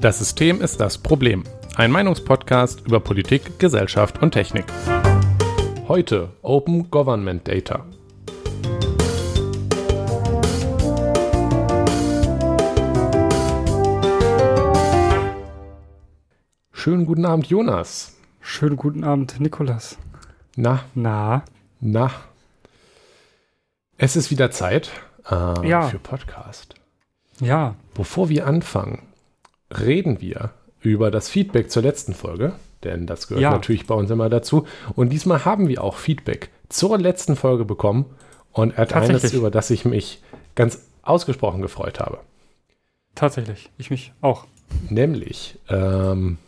Das System ist das Problem. Ein Meinungspodcast über Politik, Gesellschaft und Technik. Heute Open Government Data. Schönen guten Abend, Jonas. Schönen guten Abend, Nikolas. Na, Na, na. Es ist wieder Zeit äh, Ja. für Podcast. ja, Bevor wir anfangen, reden wir über das Feedback zur letzten Folge, denn das gehört Ja. natürlich bei uns immer dazu. Und diesmal haben wir auch Feedback zur letzten Folge bekommen und eines, Tatsächlich. über das ich mich ganz ausgesprochen gefreut habe. tatsächlich. Ich mich auch. Nämlich, ähm,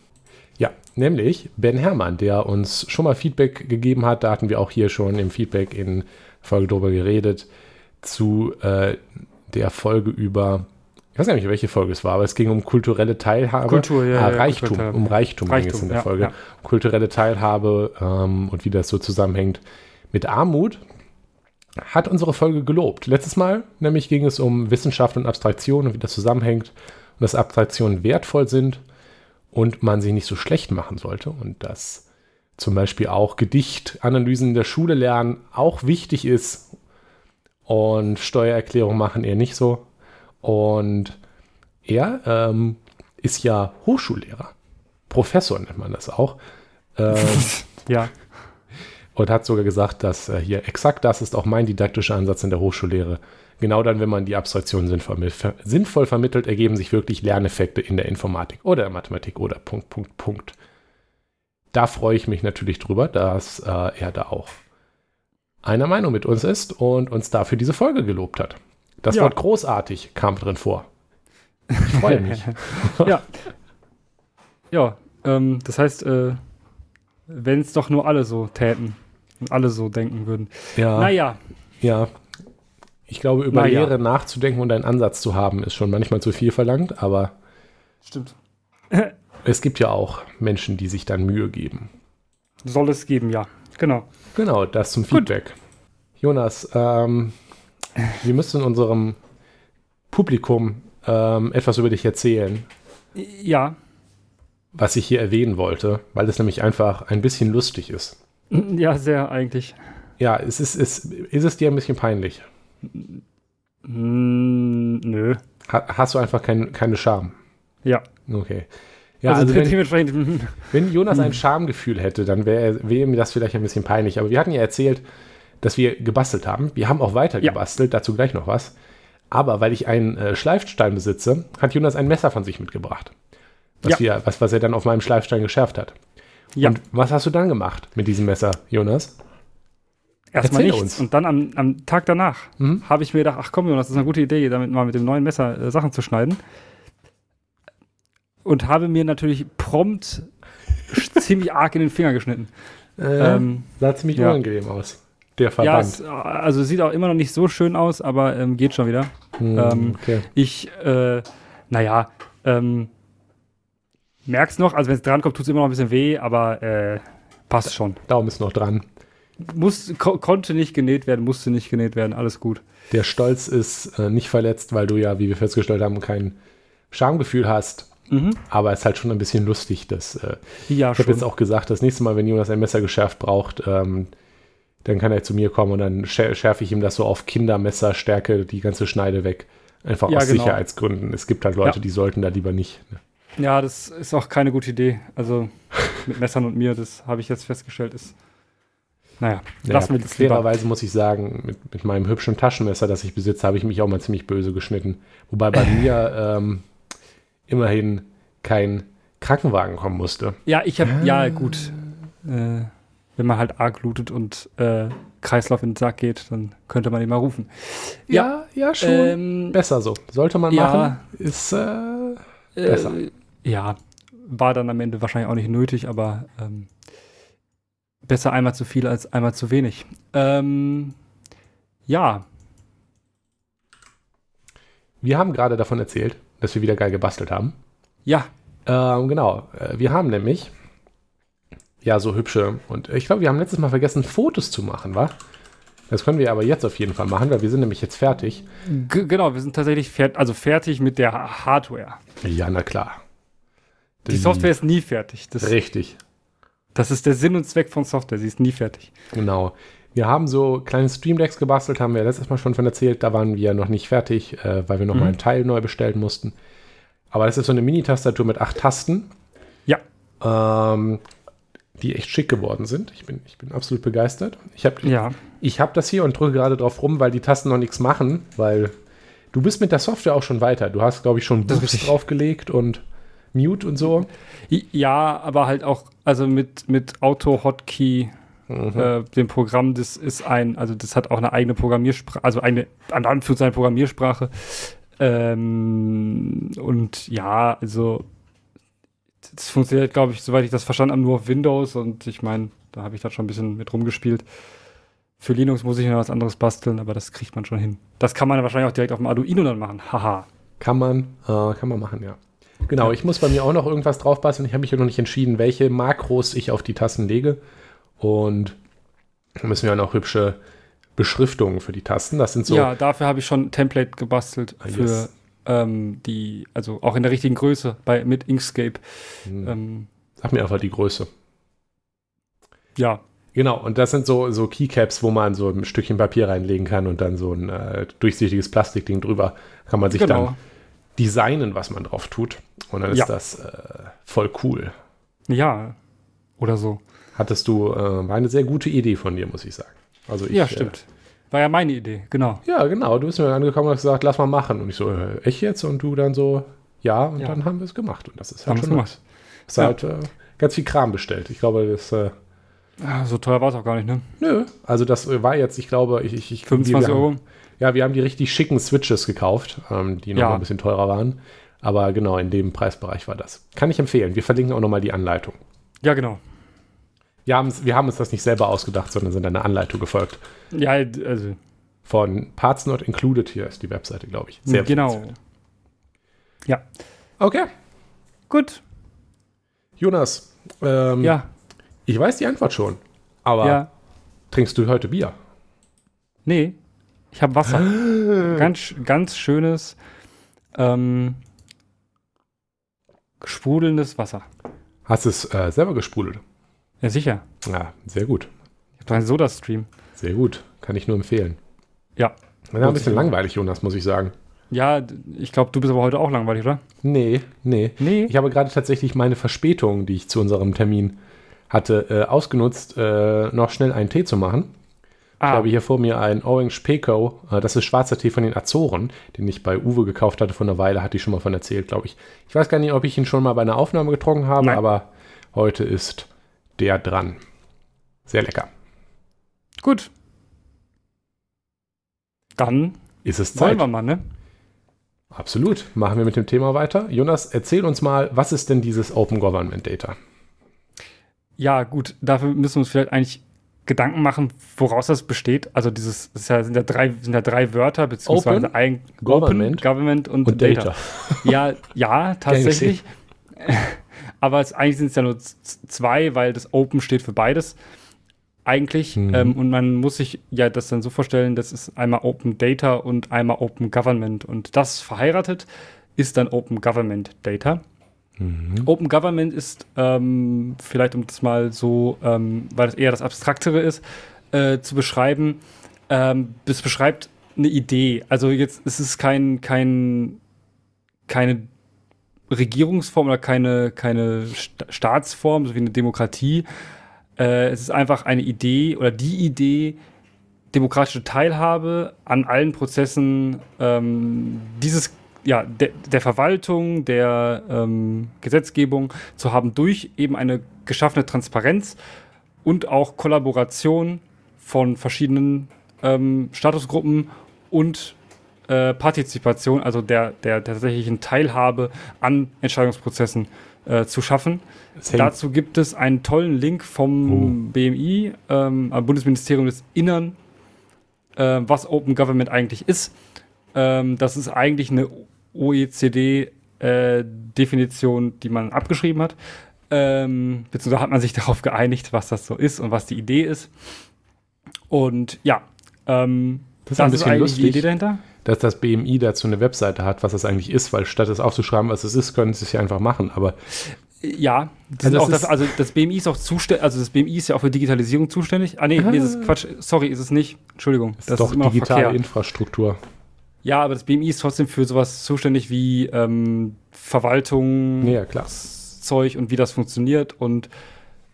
ja, nämlich Ben Herrmann, der uns schon mal Feedback gegeben hat. Da hatten wir auch hier schon im Feedback in Folge drüber geredet, zu äh, der Folge über, ich weiß gar nicht, welche Folge es war, aber es ging um kulturelle Teilhabe. Kultur, ja, ah, ja, Reichtum, Teilhabe. um Reichtum, ging es Reichtum, in der ja, Folge. ja. Kulturelle Teilhabe ähm, und wie das so zusammenhängt mit Armut. Hat unsere Folge gelobt. Letztes Mal nämlich ging es um Wissenschaft und Abstraktion und wie das zusammenhängt und dass Abstraktionen wertvoll sind und man sie nicht so schlecht machen sollte und dass zum Beispiel auch Gedichtanalysen in der Schule lernen auch wichtig ist und Steuererklärung machen eher nicht so. Und er ähm, ist ja Hochschullehrer. Professor nennt man das auch. Ähm, Ja, und hat sogar gesagt, dass äh, hier exakt das ist auch mein didaktischer Ansatz in der Hochschullehre. Genau dann, wenn man die Abstraktion sinnvoll, ver sinnvoll vermittelt, ergeben sich wirklich Lerneffekte in der Informatik oder der Mathematik oder Punkt, Punkt, Punkt. Da freue ich mich natürlich drüber, dass äh, er da auch einer Meinung mit uns ist und uns dafür diese Folge gelobt hat. Das Ja. Wort großartig kam drin vor. Ich freue mich. ja. Ja, ähm, das heißt, äh, wenn es doch nur alle so täten und alle so denken würden. ja. Naja, Ja. Ich glaube, über Naja. Lehre nachzudenken und einen Ansatz zu haben, ist schon manchmal zu viel verlangt, aber stimmt. es gibt ja auch Menschen, die sich dann Mühe geben. Soll es geben, ja. Genau. Genau, das zum Feedback. Jonas, ähm, wir müssen unserem Publikum ähm, etwas über dich erzählen, Ja, was ich hier erwähnen wollte, weil es nämlich einfach ein bisschen lustig ist. ja, sehr eigentlich. Ja, es ist, es, ist es dir ein bisschen peinlich? Mm, nö. Ha, hast du einfach kein, keine Scham? Ja. Okay. Ja, also, also, wenn, dementsprechend, Wenn Jonas ein Schamgefühl hätte, dann wäre wär mir das vielleicht ein bisschen peinlich. Aber wir hatten ja erzählt, dass wir gebastelt haben. Wir haben auch weiter Ja. gebastelt, dazu gleich noch was. Aber weil ich einen äh, Schleifstein besitze, hat Jonas ein Messer von sich mitgebracht. Was, Ja. wir, was, was er dann auf meinem Schleifstein geschärft hat. ja. Und was hast du dann gemacht mit diesem Messer, Jonas? Erstmal Erzähl nichts. uns. Und dann am, am Tag danach Mhm. habe ich mir gedacht, ach komm, Jonas, das ist eine gute Idee, damit mal mit dem neuen Messer äh, Sachen zu schneiden. Und habe mir natürlich prompt ziemlich arg in den Finger geschnitten. Äh, Ähm, sah ziemlich ja. unangenehm aus. Der ja, Verband. es, also sieht auch immer noch nicht so schön aus, aber ähm, geht schon wieder. Hm, ähm, okay. Ich, äh, naja, ähm, merk's noch, also wenn es drankommt, tut es immer noch ein bisschen weh, aber äh, passt schon. Daumen ist noch dran. Muss, ko konnte nicht genäht werden, musste nicht genäht werden, alles gut. Der Stolz ist äh, nicht verletzt, weil du ja, wie wir festgestellt haben, kein Schamgefühl hast. Mhm. Aber es ist halt schon ein bisschen lustig, dass äh, Ja, ich habe jetzt auch gesagt, das nächste Mal, wenn Jonas ein Messer geschärft braucht, ähm, dann kann er zu mir kommen und dann schär, schärfe ich ihm das so auf Kindermesserstärke die ganze Schneide weg. Einfach Ja, aus genau. Sicherheitsgründen. Es gibt halt Leute, Ja. die sollten da lieber nicht. Ne? Ja, das ist auch keine gute Idee. Also mit Messern und mir, das habe ich jetzt festgestellt, ist. Naja, lassen wir das fairerweise muss ich sagen, mit, mit meinem hübschen Taschenmesser, das ich besitze, habe ich mich auch mal ziemlich böse geschnitten. Wobei bei mir ähm, immerhin kein Krankenwagen kommen musste. Ja, ich habe, Ah. ja, gut. Äh, wenn man halt arg blutet und äh, Kreislauf in den Sack geht, dann könnte man ihn mal rufen. Ja, ja, schon. Ähm, Besser so. Sollte man ja. machen. Ist äh, besser. Äh, ja, war dann am Ende wahrscheinlich auch nicht nötig, aber ähm, besser einmal zu viel als einmal zu wenig. Ähm, ja, Wir haben gerade davon erzählt, dass wir wieder geil gebastelt haben. ja, Ähm, genau. Äh, Wir haben nämlich ja so hübsche und ich glaube, wir haben letztes Mal vergessen, Fotos zu machen, wa? Das können wir aber jetzt auf jeden Fall machen, weil wir sind nämlich jetzt fertig. G genau, wir sind tatsächlich fer also fertig mit der Hardware. Ja, na klar. Die Software ist nie fertig. Das, Richtig. Das ist der Sinn und Zweck von Software. Sie ist nie fertig. Genau. Wir haben so kleine Streamdecks gebastelt, haben wir letztes Mal schon von erzählt. Da waren wir noch nicht fertig, äh, weil wir noch mhm. mal einen Teil neu bestellen mussten. Aber das ist so eine Mini-Tastatur mit acht Tasten. Ja. Ähm, die echt schick geworden sind. Ich bin, ich bin absolut begeistert. Ich habe ja. hab das hier und drücke gerade drauf rum, weil die Tasten noch nichts machen, weil du bist mit der Software auch schon weiter. Du hast, glaube ich, schon Boost draufgelegt und Mute und so. Ja, aber halt auch, also mit, mit Auto-Hotkey, mhm. äh, dem Programm, das ist ein, also das hat auch eine eigene Programmiersprache, also eine, an Anführungszeichen Programmiersprache. Ähm, und ja, also das funktioniert, glaube ich, soweit ich das verstanden habe, nur auf Windows und ich meine, da habe ich da schon ein bisschen mit rumgespielt. Für Linux muss ich noch was anderes basteln, aber das kriegt man schon hin. Das kann man wahrscheinlich auch direkt auf dem Arduino dann machen. Haha. Kann man, äh, kann man machen, ja. Genau, ja. ich muss bei mir auch noch irgendwas drauf basteln. Ich habe mich ja noch nicht entschieden, welche Makros ich auf die Tasten lege. Und müssen wir auch noch hübsche Beschriftungen für die Tasten. Das sind so. Ja, dafür habe ich schon ein Template gebastelt ah, für yes. Ähm, die, also auch in der richtigen Größe bei, mit Inkscape. Hm. Ähm, Sag mir einfach die Größe. Ja. Genau, und das sind so, so Keycaps, wo man so ein Stückchen Papier reinlegen kann und dann so ein äh, durchsichtiges Plastikding drüber kann man sich genau. dann designen, was man drauf tut. Und dann ist ja. das äh, voll cool. Ja, oder so. Hattest du, äh, war eine sehr gute Idee von dir, muss ich sagen. Also ich, ja, stimmt. War ja meine Idee, genau. Ja, genau. Du bist mir angekommen und hast gesagt, lass mal machen. Und ich so, äh, echt jetzt? Und du dann so, ja. Und ja. dann haben wir es gemacht. Und das ist halt haben schon gemacht. Hast ja. halt äh, ganz viel Kram bestellt. Ich glaube, das. Äh, ja, so teuer war es auch gar nicht, ne? Nö. Also das war jetzt, ich glaube, ich. ich 25 die, Euro? Haben, ja, wir haben die richtig schicken Switches gekauft, ähm, die noch ja. ein bisschen teurer waren. Aber genau, in dem Preisbereich war das. Kann ich empfehlen. Wir verlinken auch nochmal die Anleitung. Ja, genau. Wir, wir haben uns das nicht selber ausgedacht, sondern sind einer Anleitung gefolgt. Ja, also. Von Parts Not Included hier ist die Webseite, glaube ich. Sehr Genau. Ja. Okay. Gut. Jonas. Ähm, ja. Ich weiß die Antwort schon. Aber ja. trinkst du heute Bier? Nee. Ich habe Wasser. ganz, ganz schönes, ähm, sprudelndes Wasser. Hast du es äh, selber gesprudelt? Ja, sicher. Ja, sehr gut. Ich habe einen Soda-Stream. Sehr gut. Kann ich nur empfehlen. Ja. Ja, ein bisschen langweilig, Jonas, muss ich sagen. Ja, ich glaube, du bist aber heute auch langweilig, oder? Nee, nee. Nee. Ich habe gerade tatsächlich meine Verspätung, die ich zu unserem Termin hatte, äh, ausgenutzt, äh, noch schnell einen Tee zu machen. Ah. Ich habe hier vor mir einen Orange Peco. Äh, das ist schwarzer Tee von den Azoren, den ich bei Uwe gekauft hatte vor einer Weile. Hatte ich schon mal von erzählt, glaube ich. Ich weiß gar nicht, ob ich ihn schon mal bei einer Aufnahme getrunken habe, Nein. aber heute ist der dran. Sehr lecker. Gut. Dann ist es Zeit. Wollen wir mal, ne? Absolut. Machen wir mit dem Thema weiter. Jonas, erzähl uns mal, was ist denn dieses Open Government Data? Ja, gut, dafür müssen wir uns vielleicht eigentlich Gedanken machen, woraus das besteht. Also dieses das ja, sind ja drei sind ja drei Wörter beziehungsweise Open, ein Government, Open, Government und, und Data. Data. Ja, ja, tatsächlich. Aber es, eigentlich sind es ja nur zwei, weil das Open steht für beides eigentlich. Mhm. Ähm, und man muss sich ja das dann so vorstellen, das ist einmal Open Data und einmal Open Government. Und das verheiratet ist dann Open Government Data. Mhm. Open Government ist ähm, vielleicht, um das mal so, ähm, weil es eher das Abstraktere ist, äh, zu beschreiben. Ähm, es beschreibt eine Idee. Also jetzt es ist kein, kein, keine Regierungsform oder keine, keine Staatsform, so wie eine Demokratie. Äh, es ist einfach eine Idee oder die Idee, demokratische Teilhabe an allen Prozessen ähm, dieses ja, de, der Verwaltung, der ähm, Gesetzgebung zu haben durch eben eine geschaffene Transparenz und auch Kollaboration von verschiedenen ähm, Statusgruppen und äh, Partizipation, also der, der, tatsächlichen Teilhabe an Entscheidungsprozessen äh, zu schaffen. Dazu gibt es einen tollen Link vom oh. BMI, ähm, Bundesministerium des Innern, äh, was Open Government eigentlich ist. Ähm, das ist eigentlich eine OECD-Definition, äh, die man abgeschrieben hat. Ähm, beziehungsweise hat man sich darauf geeinigt, was das so ist und was die Idee ist. Und ja, ähm, das ist das ein bisschen ist lustig. Die Idee dahinter dass das BMI dazu eine Webseite hat, was das eigentlich ist, weil statt es aufzuschreiben, was es ist, können sie es ja einfach machen. Aber Ja, also, Also das ist- also das BMI ist auch zuständig, also das BMI ist ja auch für Digitalisierung zuständig. Ah nee, nee, das ist Quatsch. Sorry, ist es nicht. Entschuldigung. Das ist doch immer noch digitale verkehrt. Infrastruktur. Ja, aber das BMI ist trotzdem für sowas zuständig wie ähm, Verwaltung, Ja, klar. Zeug und wie das funktioniert und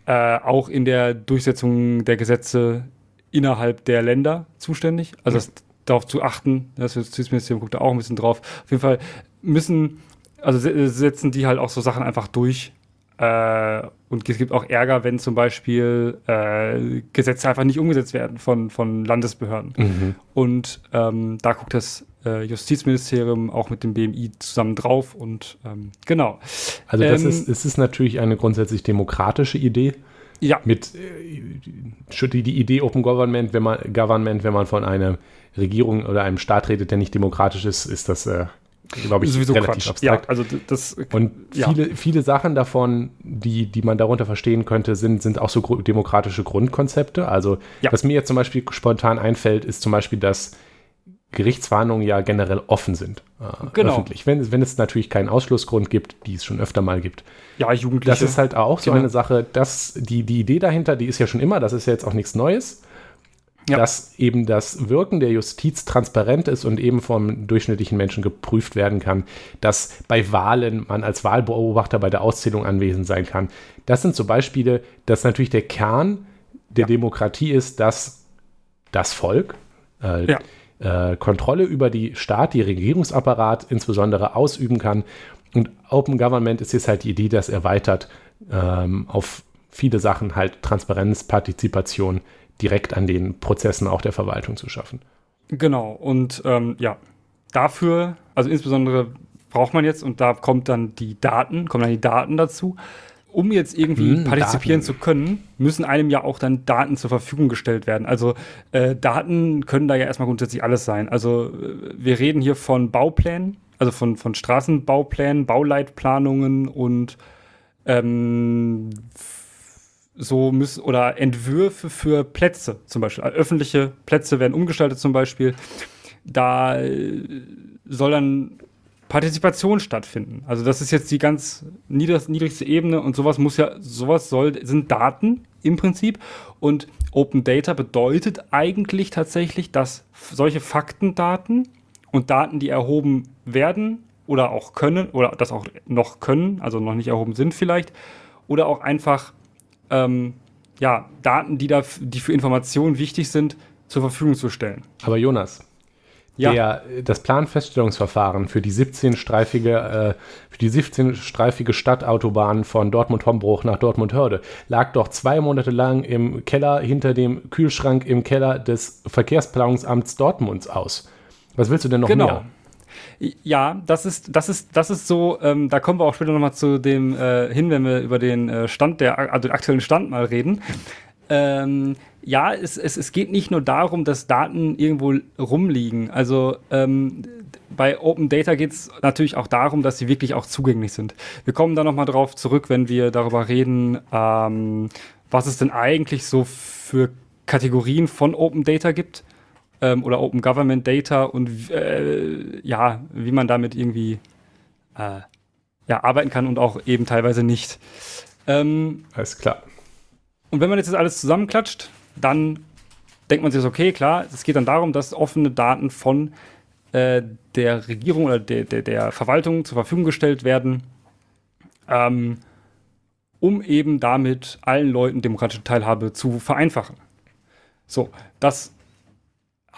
äh, auch in der Durchsetzung der Gesetze innerhalb der Länder zuständig. Also das, darauf zu achten, das Justizministerium guckt da auch ein bisschen drauf. Auf jeden Fall müssen, also se- setzen die halt auch so Sachen einfach durch. Äh, und es gibt auch Ärger, wenn zum Beispiel äh, Gesetze einfach nicht umgesetzt werden von, von Landesbehörden. Mhm. Und ähm, da guckt das äh, Justizministerium auch mit dem BMI zusammen drauf und ähm, genau. Also das Ähm, ist, es ist natürlich eine grundsätzlich demokratische Idee. Ja, Mit äh, die, die Idee Open Government, wenn man Government, wenn man von einer Regierung oder einem Staat redet, der nicht demokratisch ist, ist das, äh, glaube ich, sowieso relativ Quatsch. abstrakt. Ja, also das Und Ja. viele, viele Sachen davon, die, die man darunter verstehen könnte, sind, sind auch so gru- demokratische Grundkonzepte. Also, Ja. was mir jetzt zum Beispiel spontan einfällt, ist zum Beispiel, dass Gerichtsverhandlungen ja generell offen sind. Äh, Genau. Öffentlich. Wenn, wenn es natürlich keinen Ausschlussgrund gibt, die es schon öfter mal gibt. ja, Jugendliche. Das ist halt auch so Genau. eine Sache, dass die, die Idee dahinter, die ist ja schon immer, das ist ja jetzt auch nichts Neues, Ja. dass eben das Wirken der Justiz transparent ist und eben vom durchschnittlichen Menschen geprüft werden kann, dass bei Wahlen man als Wahlbeobachter bei der Auszählung anwesend sein kann. Das sind so Beispiele, dass natürlich der Kern der Demokratie ist, dass das Volk äh, Ja. äh, Kontrolle über die Staat, die Regierungsapparat insbesondere ausüben kann. Und Open Government ist jetzt halt die Idee, das erweitert ähm, auf viele Sachen halt Transparenz, Partizipation direkt an den Prozessen auch der Verwaltung zu schaffen. Genau, und ähm, ja, dafür, also insbesondere braucht man jetzt, und da kommt dann die Daten, kommen dann die Daten dazu. Um jetzt irgendwie Hm, partizipieren Daten. zu können, müssen einem ja auch dann Daten zur Verfügung gestellt werden. Also äh, Daten können da ja erstmal grundsätzlich alles sein. Also äh, wir reden hier von Bauplänen, also von, von Straßenbauplänen, Bauleitplanungen und ähm, so müssen oder Entwürfe für Plätze zum Beispiel. Also öffentliche Plätze werden umgestaltet zum Beispiel. Da äh, soll dann Partizipation stattfinden. Also das ist jetzt die ganz niedrig, niedrigste Ebene und sowas muss ja, sowas soll, sind Daten im Prinzip. Und Open Data bedeutet eigentlich tatsächlich, dass solche Faktendaten und Daten, die erhoben werden oder auch können oder das auch noch können, also noch nicht erhoben sind vielleicht, oder auch einfach ähm, ja, Daten, die, da, die für Informationen wichtig sind, zur Verfügung zu stellen. Aber Jonas, Ja, der, das Planfeststellungsverfahren für die 17-streifige äh, für die 17-streifige Stadtautobahn von Dortmund-Hombruch nach Dortmund-Hörde lag doch zwei Monate lang im Keller hinter dem Kühlschrank im Keller des Verkehrsplanungsamts Dortmunds aus. Was willst du denn noch genau. mehr? Ja, das ist, das ist, das ist so, ähm, da kommen wir auch später nochmal zu dem äh, hin, wenn wir über den äh, Stand, der, also den aktuellen Stand mal reden. Ähm, ja, es, es, es geht nicht nur darum, dass Daten irgendwo rumliegen. Also ähm, bei Open Data geht es natürlich auch darum, dass sie wirklich auch zugänglich sind. Wir kommen da nochmal drauf zurück, wenn wir darüber reden, ähm, was es denn eigentlich so für Kategorien von Open Data gibt ähm, oder Open Government Data und äh, ja, wie man damit irgendwie äh, ja, arbeiten kann und auch eben teilweise nicht. Ähm, Alles klar. und wenn man jetzt das alles zusammenklatscht, dann denkt man sich, okay, klar, es geht dann darum, dass offene Daten von äh, der Regierung oder der, der, der Verwaltung zur Verfügung gestellt werden, ähm, um eben damit allen Leuten demokratische Teilhabe zu vereinfachen. So, das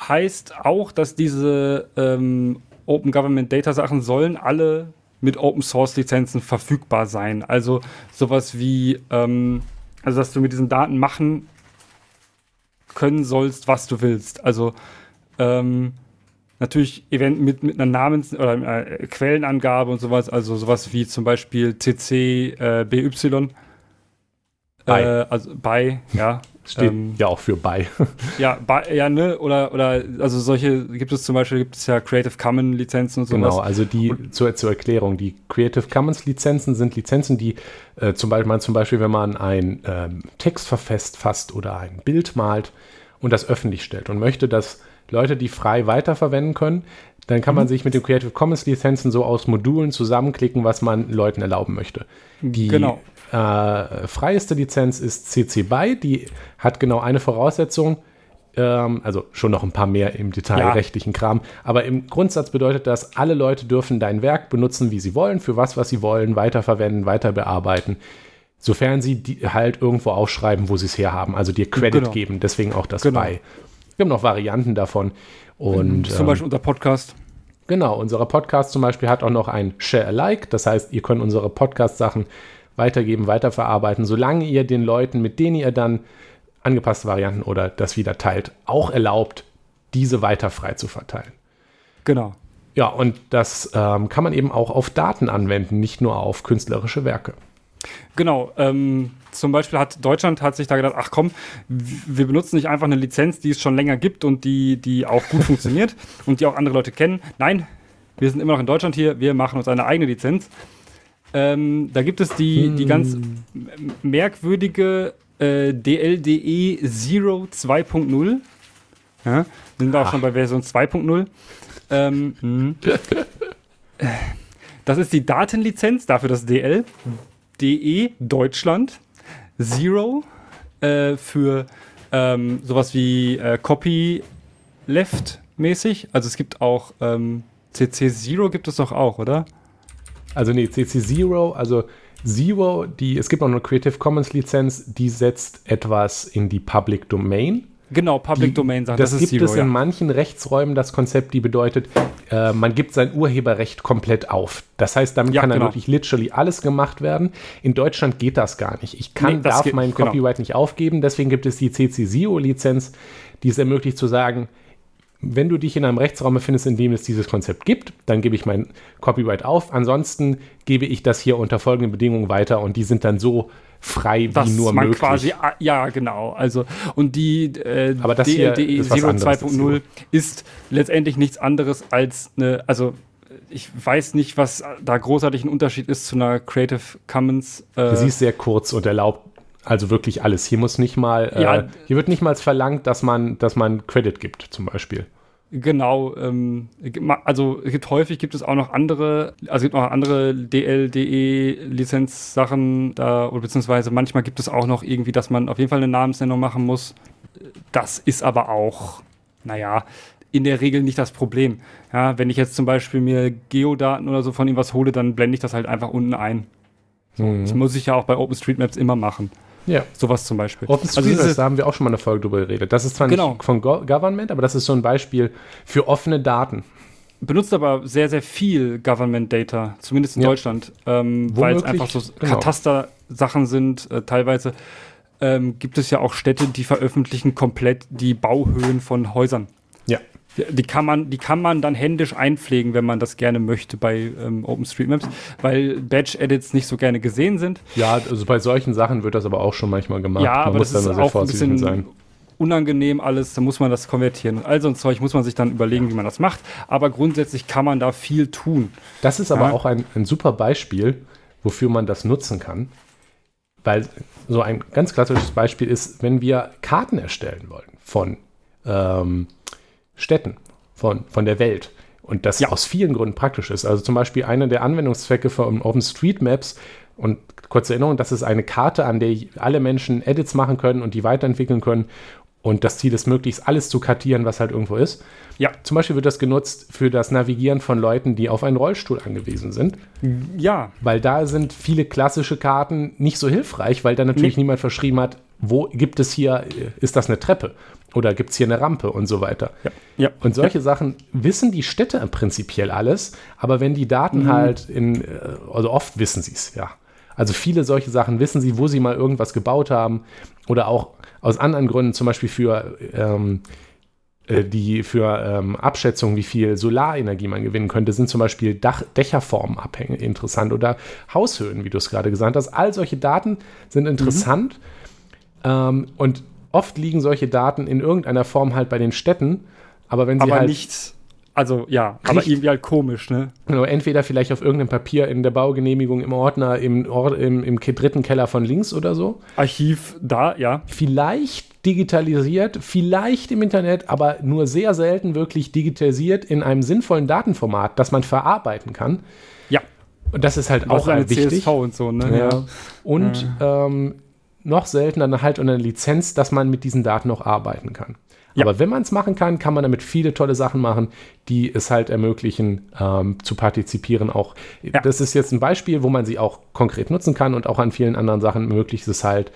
heißt auch, dass diese ähm, Open Government Data Sachen sollen alle mit Open Source Lizenzen verfügbar sein. Also sowas wie, ähm, also dass du mit diesen Daten machen können sollst, was du willst. Also ähm, natürlich event mit, mit einer Namens- oder äh, Quellenangabe und sowas, also sowas wie zum Beispiel CC äh, BY. Bei. Äh, also bei, ja. Steht Ähm, ja auch für bei. ja, bei, ja, ne, oder, oder, also solche gibt es zum Beispiel, gibt es ja Creative Commons Lizenzen und sowas. Genau, also die zur, zur Erklärung, die Creative Commons Lizenzen sind Lizenzen, die äh, zum Beispiel, man zum Beispiel, wenn man einen ähm, Text verfasst fasst oder ein Bild malt und das öffentlich stellt und möchte, dass Leute die frei weiterverwenden können, dann kann mhm. man sich mit den Creative Commons Lizenzen so aus Modulen zusammenklicken, was man Leuten erlauben möchte. Die genau. Äh, freieste Lizenz ist CC BY, die hat genau eine Voraussetzung, ähm, also schon noch ein paar mehr im detailrechtlichen ja. Kram, aber im Grundsatz bedeutet das, alle Leute dürfen dein Werk benutzen, wie sie wollen, für was, was sie wollen, weiterverwenden, weiter bearbeiten. Sofern sie halt irgendwo aufschreiben, wo sie es herhaben, also dir Credit genau. geben, deswegen auch das genau. bei. Wir haben noch Varianten davon. Und, zum ähm, Beispiel unser Podcast. Genau, unser Podcast zum Beispiel hat auch noch ein Share Alike. Das heißt, ihr könnt unsere Podcast-Sachen weitergeben, weiterverarbeiten, solange ihr den Leuten, mit denen ihr dann angepasste Varianten oder das wieder teilt, auch erlaubt, diese weiter frei zu verteilen. Genau. Ja, und das ähm, kann man eben auch auf Daten anwenden, nicht nur auf künstlerische Werke. Genau. Ähm, zum Beispiel hat Deutschland hat sich da gedacht, ach komm, wir benutzen nicht einfach eine Lizenz, die es schon länger gibt und die, die auch gut funktioniert und die auch andere Leute kennen. Nein, wir sind immer noch in Deutschland hier, wir machen uns eine eigene Lizenz. Ähm, da gibt es die, hm. die ganz merkwürdige äh, DLDE Zero 2.0. Ja, sind wir auch schon bei Version 2.0. Ähm, hm. das ist die Datenlizenz, dafür das DL. DE Deutschland. Zero äh, für ähm, sowas wie äh, Copy Left mäßig. Also es gibt auch ähm, CC Zero gibt es doch auch, oder? Also nee, CC Zero, also Zero, die, es gibt auch eine Creative Commons Lizenz, die setzt etwas in die Public Domain. Genau, Public die, Domain Sachen. Das, das gibt Zero, es in ja. manchen Rechtsräumen, das Konzept, die bedeutet, äh, man gibt sein Urheberrecht komplett auf. Das heißt, damit ja, kann genau. dann wirklich literally alles gemacht werden. In Deutschland geht das gar nicht. Ich kann, nee, darf geht, mein genau. Copyright nicht aufgeben, deswegen gibt es die CC Zero Lizenz, die es ermöglicht zu sagen, wenn du dich in einem Rechtsraum befindest, in dem es dieses Konzept gibt, dann gebe ich mein Copyright auf. Ansonsten gebe ich das hier unter folgenden Bedingungen weiter und die sind dann so frei wie nur man möglich. Quasi, ah, ja, genau. Also und die äh, Aber das DLDE 2.0 ist letztendlich nichts anderes als eine, also ich weiß nicht, was da großartig ein Unterschied ist zu einer Creative Commons. Äh, Sie ist sehr kurz und erlaubt also wirklich alles. Hier muss nicht mal, äh, ja, äh, hier wird nicht mal verlangt, dass man, dass man Credit gibt, zum Beispiel. Genau, ähm, also es gibt häufig gibt es auch noch andere, also es gibt noch andere DLDE-Lizenzsachen da, oder beziehungsweise manchmal gibt es auch noch irgendwie, dass man auf jeden Fall eine Namensnennung machen muss. Das ist aber auch, naja, in der Regel nicht das Problem. Ja, wenn ich jetzt zum Beispiel mir Geodaten oder so von ihm was hole, dann blende ich das halt einfach unten ein. So, mhm. Das muss ich ja auch bei OpenStreetMaps immer machen. Ja. Sowas zum Beispiel. OpenStreetMaps, also da haben wir auch schon mal eine Folge drüber geredet. Das ist zwar genau. nicht von Go Government, aber das ist so ein Beispiel für offene Daten. Benutzt aber sehr, sehr viel Government Data, zumindest in ja. Deutschland, ähm, weil es einfach so genau. Kataster-Sachen sind. Äh, teilweise ähm, gibt es ja auch Städte, die veröffentlichen komplett die Bauhöhen von Häusern. Die kann, man, die kann man dann händisch einpflegen, wenn man das gerne möchte bei ähm, OpenStreetMaps, weil Batch-Edits nicht so gerne gesehen sind. Ja, also bei solchen Sachen wird das aber auch schon manchmal gemacht. Ja, man aber muss das dann ist auch ein bisschen sein. unangenehm alles, da muss man das konvertieren. Und all so ein Zeug muss man sich dann überlegen, wie man das macht. Aber grundsätzlich kann man da viel tun. Das ist aber ja. auch ein, ein super Beispiel, wofür man das nutzen kann. Weil so ein ganz klassisches Beispiel ist, wenn wir Karten erstellen wollen von ähm, Städten, von, von der Welt. Und das ja. aus vielen Gründen praktisch ist. Also zum Beispiel einer der Anwendungszwecke von OpenStreetMaps und kurze Erinnerung, das ist eine Karte, an der alle Menschen Edits machen können und die weiterentwickeln können. Und das Ziel ist möglichst alles zu kartieren, was halt irgendwo ist. Ja. Zum Beispiel wird das genutzt für das Navigieren von Leuten, die auf einen Rollstuhl angewiesen sind. Ja. Weil da sind viele klassische Karten nicht so hilfreich, weil da natürlich nee. niemand verschrieben hat, wo gibt es hier, ist das eine Treppe? Oder gibt es hier eine Rampe und so weiter. Ja. ja. Und solche ja. Sachen wissen die Städte prinzipiell alles, aber wenn die Daten mhm. halt in, äh, also oft wissen sie es, ja. Also viele solche Sachen wissen sie, wo sie mal irgendwas gebaut haben oder auch aus anderen Gründen, zum Beispiel für ähm, äh, die für ähm, Abschätzung, wie viel Solarenergie man gewinnen könnte, sind zum Beispiel Dach Dächerformen abhängig interessant oder Haushöhen, wie du es gerade gesagt hast. All solche Daten sind interessant mhm. ähm, und oft liegen solche Daten in irgendeiner Form halt bei den Städten, aber wenn sie aber halt nicht Also ja, Richtig. aber irgendwie halt komisch, ne? Genau, entweder vielleicht auf irgendeinem Papier in der Baugenehmigung im Ordner im, Or im, im dritten Keller von links oder so. Archiv da, ja. Vielleicht digitalisiert, vielleicht im Internet, aber nur sehr selten wirklich digitalisiert in einem sinnvollen Datenformat, das man verarbeiten kann. Ja. Und das ist halt auch eine wichtig. CSV und so, ne? Ja. Und ja. Ähm, noch seltener dann halt unter einer Lizenz, dass man mit diesen Daten auch arbeiten kann. Ja. Aber wenn man es machen kann, kann man damit viele tolle Sachen machen, die es halt ermöglichen, ähm, zu partizipieren. Auch ja. das ist jetzt ein Beispiel, wo man sie auch konkret nutzen kann und auch an vielen anderen Sachen möglich ist es halt,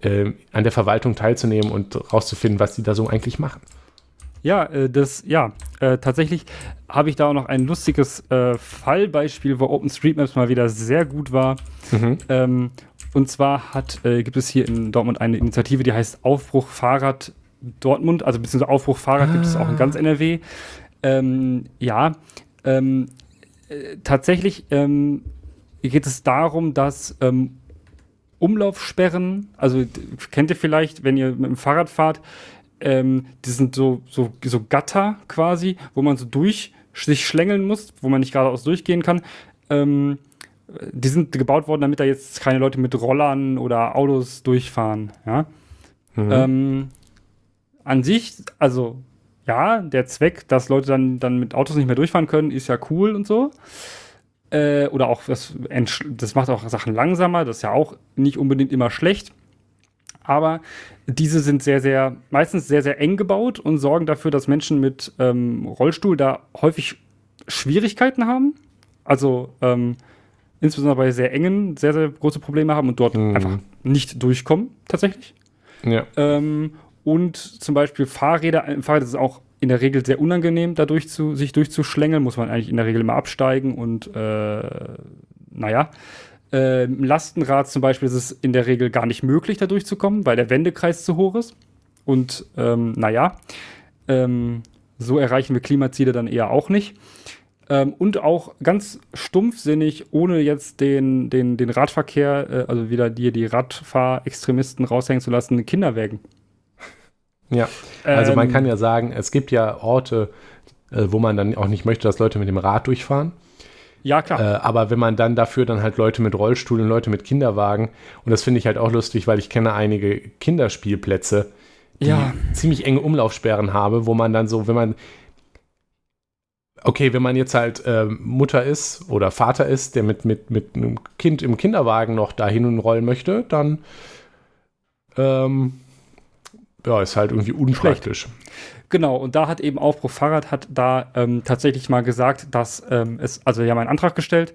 äh, an der Verwaltung teilzunehmen und rauszufinden, was die da so eigentlich machen. Ja, äh, das, ja, äh, tatsächlich habe ich da auch noch ein lustiges äh, Fallbeispiel, wo OpenStreetMaps mal wieder sehr gut war. Mhm. Ähm, und zwar hat, äh, gibt es hier in Dortmund eine Initiative, die heißt Aufbruch Fahrrad Dortmund, also beziehungsweise Aufbruch Fahrrad ah. gibt es auch in ganz ah. NRW. Ähm, ja, ähm, äh, tatsächlich ähm, geht es darum, dass ähm, Umlaufsperren, also kennt ihr vielleicht, wenn ihr mit dem Fahrrad fahrt, ähm, die sind so, so, so Gatter quasi, wo man so durch sich schlängeln muss, wo man nicht geradeaus durchgehen kann. Ähm, die sind gebaut worden, damit da jetzt keine Leute mit Rollern oder Autos durchfahren. Ja? Mhm. Ähm, an sich, also ja, der Zweck, dass Leute dann, dann mit Autos nicht mehr durchfahren können, ist ja cool und so. Äh, oder auch, das, das macht auch Sachen langsamer, das ist ja auch nicht unbedingt immer schlecht. Aber diese sind sehr, sehr, meistens sehr, sehr eng gebaut und sorgen dafür, dass Menschen mit ähm, Rollstuhl da häufig Schwierigkeiten haben. Also ähm, insbesondere bei sehr engen, sehr, sehr große Probleme haben und dort mhm. einfach nicht durchkommen, tatsächlich. Ja. Ähm, und zum Beispiel Fahrräder, ein Fahrrad ist auch in der Regel sehr unangenehm, dadurch zu, sich durchzuschlängeln, muss man eigentlich in der Regel immer absteigen und äh, naja. Äh, Im Lastenrad zum Beispiel ist es in der Regel gar nicht möglich, da durchzukommen, weil der Wendekreis zu hoch ist. Und ähm, naja, ähm, so erreichen wir Klimaziele dann eher auch nicht. Ähm, und auch ganz stumpfsinnig, ohne jetzt den, den, den Radverkehr, äh, also wieder dir die Radfahrextremisten raushängen zu lassen, Kinderwägen. Ja, also ähm, man kann ja sagen, es gibt ja Orte, äh, wo man dann auch nicht möchte, dass Leute mit dem Rad durchfahren. Ja, klar. Äh, aber wenn man dann dafür dann halt Leute mit Rollstuhl und Leute mit Kinderwagen, und das finde ich halt auch lustig, weil ich kenne einige Kinderspielplätze, die ja. ziemlich enge Umlaufsperren habe, wo man dann so, wenn man okay, wenn man jetzt halt äh, Mutter ist oder Vater ist, der mit, mit, mit einem Kind im Kinderwagen noch dahin und rollen möchte, dann ähm, ja, ist halt irgendwie unpraktisch. Genau, und da hat eben Aufbruch Fahrrad hat da ähm, tatsächlich mal gesagt, dass ähm, es, also wir haben einen Antrag gestellt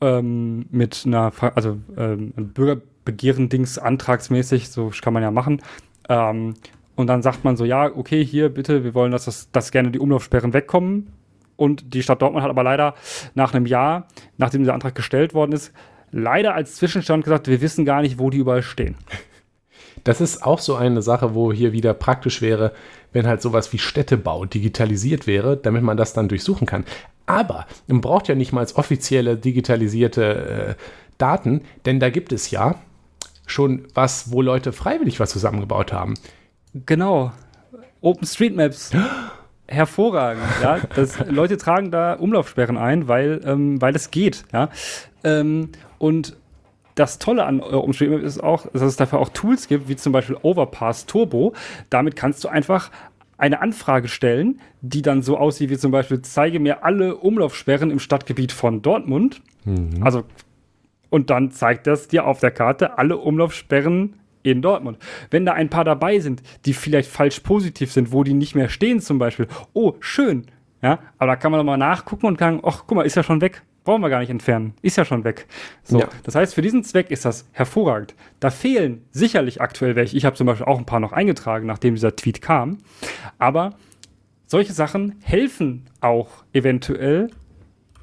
ähm, mit einer, also ähm, Bürgerbegehren-Dings antragsmäßig, so kann man ja machen. Ähm, und dann sagt man so, ja, okay, hier bitte, wir wollen, dass, das, dass gerne die Umlaufsperren wegkommen. Und die Stadt Dortmund hat aber leider nach einem Jahr, nachdem dieser Antrag gestellt worden ist, leider als Zwischenstand gesagt, wir wissen gar nicht, wo die überall stehen. Das ist auch so eine Sache, wo hier wieder praktisch wäre, wenn halt sowas wie Städtebau digitalisiert wäre, damit man das dann durchsuchen kann. Aber man braucht ja nicht mal als offizielle digitalisierte äh, Daten, denn da gibt es ja schon was, wo Leute freiwillig was zusammengebaut haben. Genau. OpenStreetMaps. Hervorragend, ja. Das, Leute tragen da Umlaufsperren ein, weil, ähm, weil es geht, ja. Ähm, und das Tolle an OpenStreetMap ist auch, dass es dafür auch Tools gibt, wie zum Beispiel Overpass Turbo. Damit kannst du einfach eine Anfrage stellen, die dann so aussieht wie zum Beispiel, zeige mir alle Umlaufsperren im Stadtgebiet von Dortmund. Mhm. Also, und dann zeigt das dir auf der Karte alle Umlaufsperren in Dortmund. Wenn da ein paar dabei sind, die vielleicht falsch positiv sind, wo die nicht mehr stehen zum Beispiel, oh, schön. Ja, aber da kann man doch mal nachgucken und sagen, ach, guck mal, ist ja schon weg brauchen wir gar nicht entfernen. Ist ja schon weg. So, ja. das heißt, für diesen Zweck ist das hervorragend. Da fehlen sicherlich aktuell welche. Ich habe zum Beispiel auch ein paar noch eingetragen, nachdem dieser Tweet kam. Aber solche Sachen helfen auch eventuell,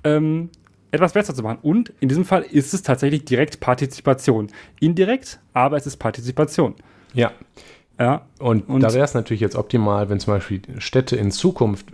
ähm, etwas besser zu machen. Und in diesem Fall ist es tatsächlich direkt Partizipation. Indirekt, aber es ist Partizipation. Ja. Ja. Und, und da wäre es natürlich jetzt optimal, wenn zum Beispiel Städte in Zukunft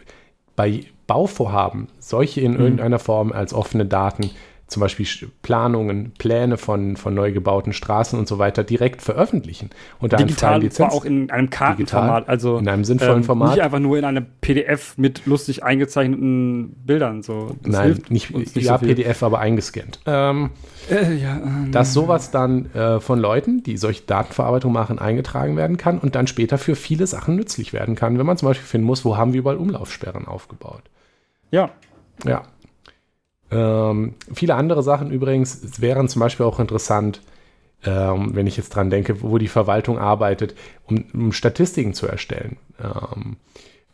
bei Bauvorhaben solche in mhm. irgendeiner Form als offene Daten zum Beispiel Planungen, Pläne von, von neu gebauten Straßen und so weiter direkt veröffentlichen. Und Digital und zwar auch in einem Kartenformat, Digital, also in einem sinnvollen ähm, Format. Nicht einfach nur in einem PDF mit lustig eingezeichneten Bildern. So. Das Nein, nicht, nicht ja, so PDF, aber eingescannt. Ähm, äh, ja, ähm, dass sowas dann äh, von Leuten, die solche Datenverarbeitung machen, eingetragen werden kann und dann später für viele Sachen nützlich werden kann, wenn man zum Beispiel finden muss, wo haben wir überall Umlaufsperren aufgebaut. Ja. Ja, ähm, viele andere Sachen übrigens wären zum Beispiel auch interessant, ähm, wenn ich jetzt dran denke, wo die Verwaltung arbeitet, um, um Statistiken zu erstellen. Ähm,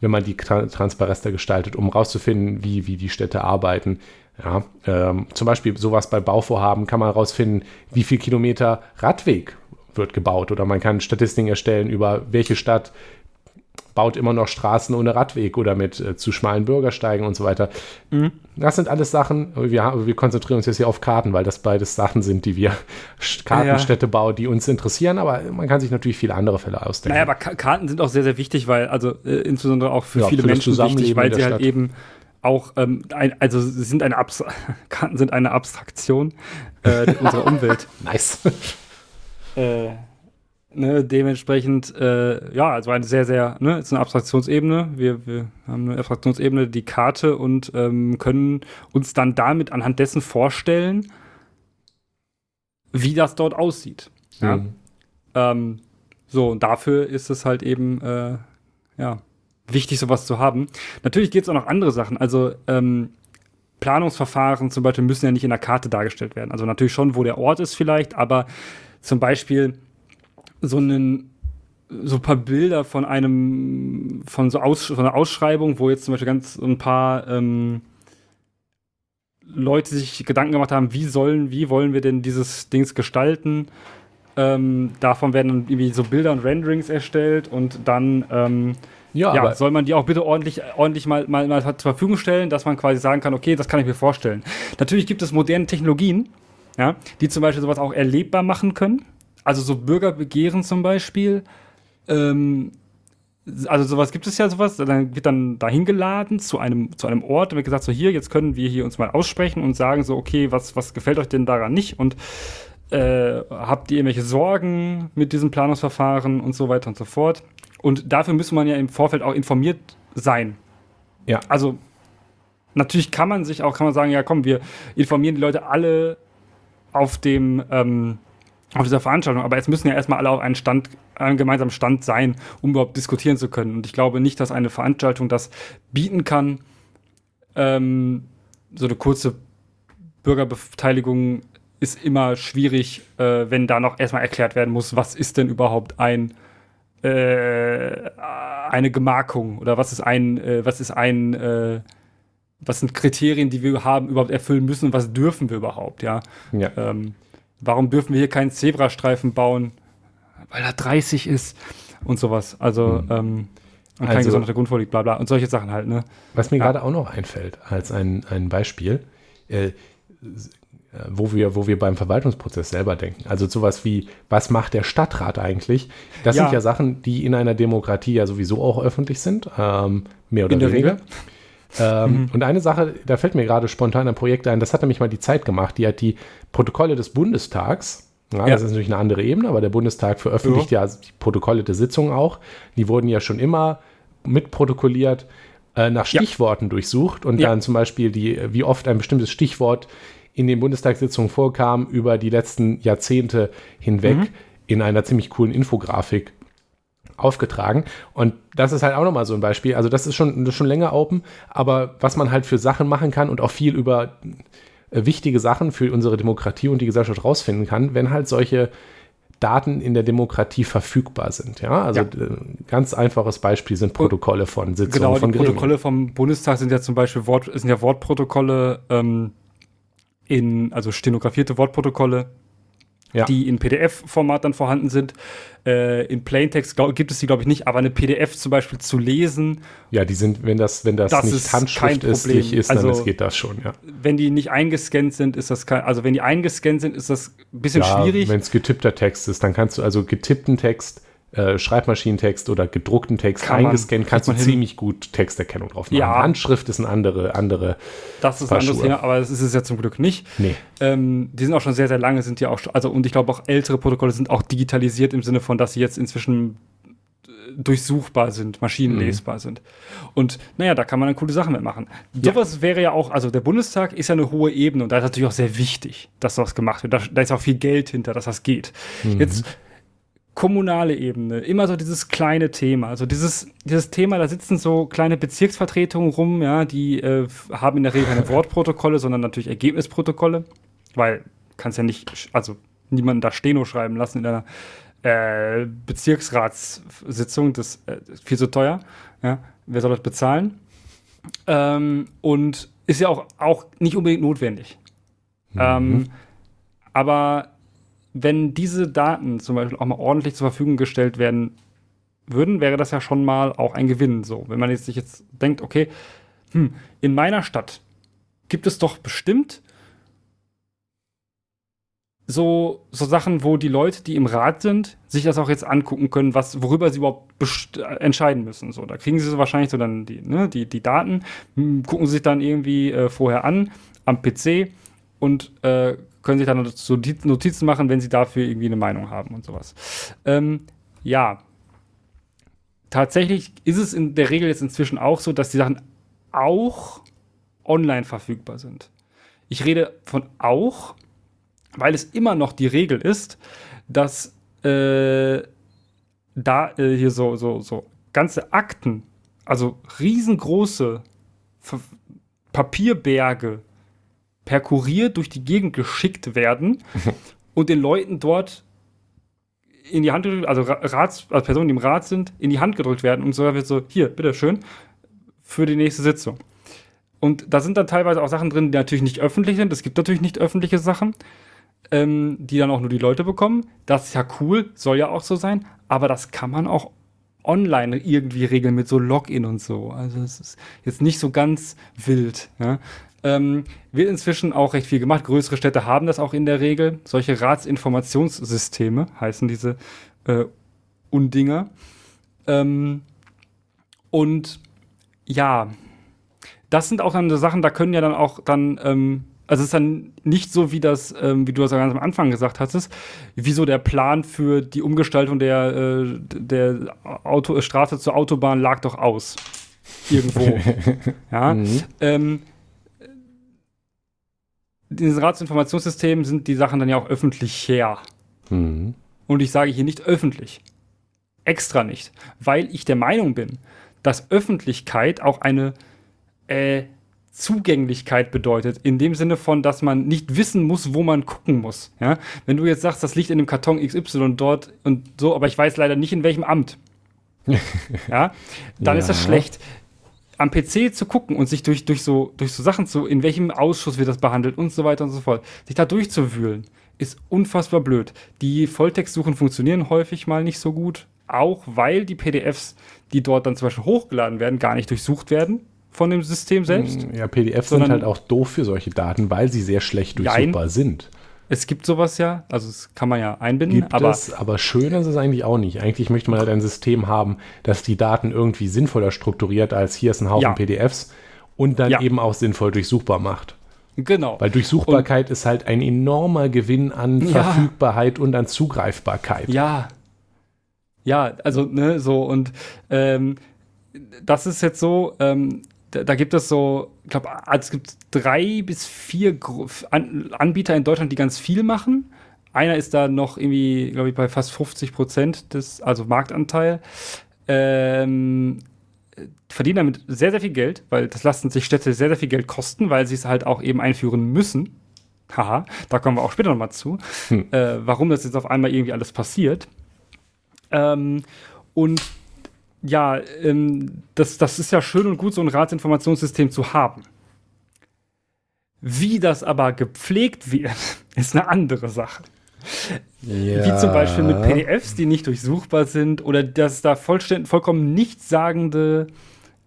wenn man die tra transparenter gestaltet, um herauszufinden, wie, wie die Städte arbeiten. Ja, ähm, zum Beispiel sowas bei Bauvorhaben kann man herausfinden, wie viel Kilometer Radweg wird gebaut oder man kann Statistiken erstellen über welche Stadt baut immer noch Straßen ohne Radweg oder mit äh, zu schmalen Bürgersteigen und so weiter. Mhm. Das sind alles Sachen, wir, wir, konzentrieren uns jetzt hier auf Karten, weil das beides Sachen sind, die wir Kartenstädte bauen, die uns interessieren, aber man kann sich natürlich viele andere Fälle ausdenken. Naja, aber Karten sind auch sehr, sehr wichtig, weil, also äh, insbesondere auch für ja, viele für Menschen wichtig, weil sie halt Stadt. eben auch, ähm, ein, also sind eine Abs Karten sind eine Abstraktion äh, unserer Umwelt. nice. äh, Ne, dementsprechend, äh, ja, also eine sehr, sehr, ne, ist eine Abstraktionsebene. Wir, wir haben eine Abstraktionsebene, die Karte und ähm, können uns dann damit anhand dessen vorstellen, wie das dort aussieht. Ja? Mhm. Ähm, so, und dafür ist es halt eben, äh, ja, wichtig, sowas zu haben. Natürlich gibt es auch noch andere Sachen. Also, ähm, Planungsverfahren zum Beispiel müssen ja nicht in der Karte dargestellt werden. Also natürlich schon, wo der Ort ist vielleicht, aber zum Beispiel so einen so ein paar Bilder von einem, von so Aus, von einer Ausschreibung, wo jetzt zum Beispiel ganz ein paar ähm, Leute sich Gedanken gemacht haben, wie sollen, wie wollen wir denn dieses Dings gestalten? Ähm, davon werden dann irgendwie so Bilder und Renderings erstellt und dann ähm, ja, ja soll man die auch bitte ordentlich, ordentlich mal, mal, mal zur Verfügung stellen, dass man quasi sagen kann, okay, das kann ich mir vorstellen. Natürlich gibt es moderne Technologien, ja, die zum Beispiel sowas auch erlebbar machen können. Also so Bürgerbegehren zum Beispiel. Ähm, also sowas gibt es ja sowas, dann wird dann dahin geladen zu einem, zu einem Ort und wird gesagt, so hier, jetzt können wir hier uns mal aussprechen und sagen so, okay, was, was gefällt euch denn daran nicht und äh, habt ihr irgendwelche Sorgen mit diesem Planungsverfahren und so weiter und so fort. Und dafür müsste man ja im Vorfeld auch informiert sein. Ja. Also natürlich kann man sich auch, kann man sagen, ja komm, wir informieren die Leute alle auf dem, ähm, auf dieser Veranstaltung. Aber es müssen ja erstmal alle auf einen Stand, einen gemeinsamen Stand sein, um überhaupt diskutieren zu können. Und ich glaube nicht, dass eine Veranstaltung das bieten kann. Ähm, so eine kurze Bürgerbeteiligung ist immer schwierig, äh, wenn da noch erstmal erklärt werden muss, was ist denn überhaupt ein äh, eine Gemarkung oder was ist ein, äh, was ist ein, äh, was sind Kriterien, die wir haben, überhaupt erfüllen müssen und was dürfen wir überhaupt, ja. ja. Ähm, warum dürfen wir hier keinen Zebrastreifen bauen? Weil er 30 ist und sowas. Also, mhm. ähm, und kein also, gesonderter Grund vorliegt, bla bla. Und solche Sachen halt, ne? Was mir ja. gerade auch noch einfällt, als ein, ein Beispiel, äh, wo wir, wo wir beim Verwaltungsprozess selber denken. Also sowas wie, was macht der Stadtrat eigentlich? Das ja. sind ja Sachen, die in einer Demokratie ja sowieso auch öffentlich sind, ähm, mehr oder weniger. Regel. Ähm, mhm. Und eine Sache, da fällt mir gerade spontan ein Projekt ein, das hat nämlich mal die Zeit gemacht, die hat die Protokolle des Bundestags, ja, ja. das ist natürlich eine andere Ebene, aber der Bundestag veröffentlicht ja, ja die Protokolle der Sitzungen auch. Die wurden ja schon immer mitprotokolliert, äh, nach Stichworten durchsucht und dann zum Beispiel die, wie oft ein bestimmtes Stichwort in den Bundestagssitzungen vorkam über die letzten Jahrzehnte hinweg mhm. in einer ziemlich coolen Infografik aufgetragen. Und das ist halt auch nochmal so ein Beispiel. Also das ist schon, das ist schon länger open, aber was man halt für Sachen machen kann und auch viel über äh, wichtige Sachen für unsere Demokratie und die Gesellschaft rausfinden kann, wenn halt solche Daten in der Demokratie verfügbar sind. Ja, also ja. Äh, ganz einfaches Beispiel sind Protokolle von Sitzungen genau, von die Protokolle vom Bundestag sind ja zum Beispiel Wort, sind ja Wortprotokolle ähm, in, also stenografierte Wortprotokolle ja. die in PDF-Format dann vorhanden sind. Äh, in Plaintext glaub, gibt es die, glaube ich, nicht, aber eine PDF zum Beispiel zu lesen. Ja, die sind, wenn das, wenn das, das nicht handschriftlich ist, dann also, geht das schon, ja. Wenn die nicht eingescannt sind, ist das kein, also wenn die eingescannt sind, ist das ein bisschen ja, schwierig. Wenn es getippter Text ist, dann kannst du also getippten Text äh, Schreibmaschinentext oder gedruckten Text Kann eingescannt, man- kannst du kriegt man hin. ziemlich gut Texterkennung drauf machen. Ja. Handschrift ist eine andere, andere. Das ist Paar ein anderes Schuhe. Thema, aber das ist es ja zum Glück nicht. Nee. Ähm, die sind auch schon sehr, sehr lange, sind ja auch schon, also und ich glaube auch ältere Protokolle sind auch digitalisiert im Sinne von, dass sie jetzt inzwischen äh, durchsuchbar sind, maschinenlesbar sind. Und naja, da kann man dann coole Sachen mitmachen. Sowas wäre ja auch, also der Bundestag ist ja eine hohe Ebene und da ist natürlich auch sehr wichtig, dass sowas gemacht wird. Da, da ist auch viel Geld hinter, dass das geht. Jetzt kommunale Ebene, immer so dieses kleine Thema. Also dieses, dieses Thema, da sitzen so kleine Bezirksvertretungen rum, ja, die äh, haben in der Regel keine Wortprotokolle, sondern natürlich Ergebnisprotokolle, weil kannst ja nicht, also niemanden da Steno schreiben lassen in einer äh, Bezirksratssitzung, das äh, ist viel zu teuer. Ja. Wer soll das bezahlen? Ähm, und ist ja auch, auch nicht unbedingt notwendig. Ähm, aber wenn diese Daten zum Beispiel auch mal ordentlich zur Verfügung gestellt werden würden, wäre das ja schon mal auch ein Gewinn. So, wenn man jetzt sich jetzt denkt, okay, hm, in meiner Stadt gibt es doch bestimmt so, so Sachen, wo die Leute, die im Rat sind, sich das auch jetzt angucken können, was, worüber sie überhaupt äh, entscheiden müssen. So, da kriegen sie so wahrscheinlich so dann die, ne, die, die Daten, hm, gucken sie sich dann irgendwie äh, vorher an am PC und äh, können sich die Notizen machen, wenn sie dafür irgendwie eine Meinung haben und sowas. Ähm, ja. Tatsächlich ist es in der Regel jetzt inzwischen auch so, dass die Sachen auch online verfügbar sind. Ich rede von auch, weil es immer noch die Regel ist, dass äh, da äh, hier so, so, so ganze Akten, also riesengroße Papierberge per Kurier durch die Gegend geschickt werden und den Leuten dort in die Hand gedrückt, also Ra- Rats, also Personen, die im Rat sind, in die Hand gedrückt werden und so wird so, hier, bitteschön, für die nächste Sitzung. Und da sind dann teilweise auch Sachen drin, die natürlich nicht öffentlich sind. Es gibt natürlich nicht öffentliche Sachen, ähm, die dann auch nur die Leute bekommen. Das ist ja cool, soll ja auch so sein, aber das kann man auch online irgendwie regeln mit so Login und so. Also es ist jetzt nicht so ganz wild. Ja. Ähm, wird inzwischen auch recht viel gemacht. Größere Städte haben das auch in der Regel. Solche Ratsinformationssysteme heißen diese äh, Undinger. Ähm, und ja, das sind auch dann so Sachen, da können ja dann auch dann, ähm, also es ist dann nicht so, wie das, ähm, wie du das ganz am Anfang gesagt hattest, wie so der Plan für die Umgestaltung der, äh, der Auto, Straße zur Autobahn lag doch aus. Irgendwo. ja. Ähm, in diesen Ratsinformationssystemen sind die Sachen dann ja auch öffentlich her. Mhm. Und ich sage hier nicht öffentlich. Extra nicht. Weil ich der Meinung bin, dass Öffentlichkeit auch eine äh, Zugänglichkeit bedeutet. In dem Sinne von, dass man nicht wissen muss, wo man gucken muss. Ja? Wenn du jetzt sagst, das liegt in dem Karton XY dort und so, aber ich weiß leider nicht, in welchem Amt. ja, dann ist das Ja. schlecht. Am PC zu gucken und sich durch, durch, so, durch so Sachen zu, in welchem Ausschuss wird das behandelt und so weiter und so fort, sich da durchzuwühlen, ist unfassbar blöd. Die Volltextsuchen funktionieren häufig mal nicht so gut, auch weil die PDFs, die dort dann zum Beispiel hochgeladen werden, gar nicht durchsucht werden von dem System selbst. Ja, PDFs sind halt auch doof für solche Daten, weil sie sehr schlecht durchsuchbar sind. Es gibt sowas ja, also das kann man ja einbinden, Gibt aber es, aber schön ist es eigentlich auch nicht. Eigentlich möchte man halt ein System haben, das die Daten irgendwie sinnvoller strukturiert, als hier ist ein Haufen Ja. PDFs und dann Ja. eben auch sinnvoll durchsuchbar macht. genau. Weil Durchsuchbarkeit ist halt ein enormer Gewinn an Ja. Verfügbarkeit und an Zugreifbarkeit. Ja. Ja, also, ne, so, und ähm, das ist jetzt so, ähm, da, da gibt es so, ich glaube, es gibt drei bis vier Anbieter in Deutschland, die ganz viel machen. Einer ist da noch irgendwie, glaube ich, bei fast 50 Prozent des, also Marktanteil. Ähm, verdienen damit sehr, sehr viel Geld, weil das lassen sich Städte sehr, sehr viel Geld kosten, weil sie es halt auch eben einführen müssen. Haha, da kommen wir auch später nochmal zu, äh, warum das jetzt auf einmal irgendwie alles passiert. Ähm, und ja, ähm, das, das ist ja schön und gut, so ein Ratsinformationssystem zu haben. Wie das aber gepflegt wird, ist eine andere Sache. Wie zum Beispiel mit PDFs, die nicht durchsuchbar sind oder dass da vollkommen nichtssagende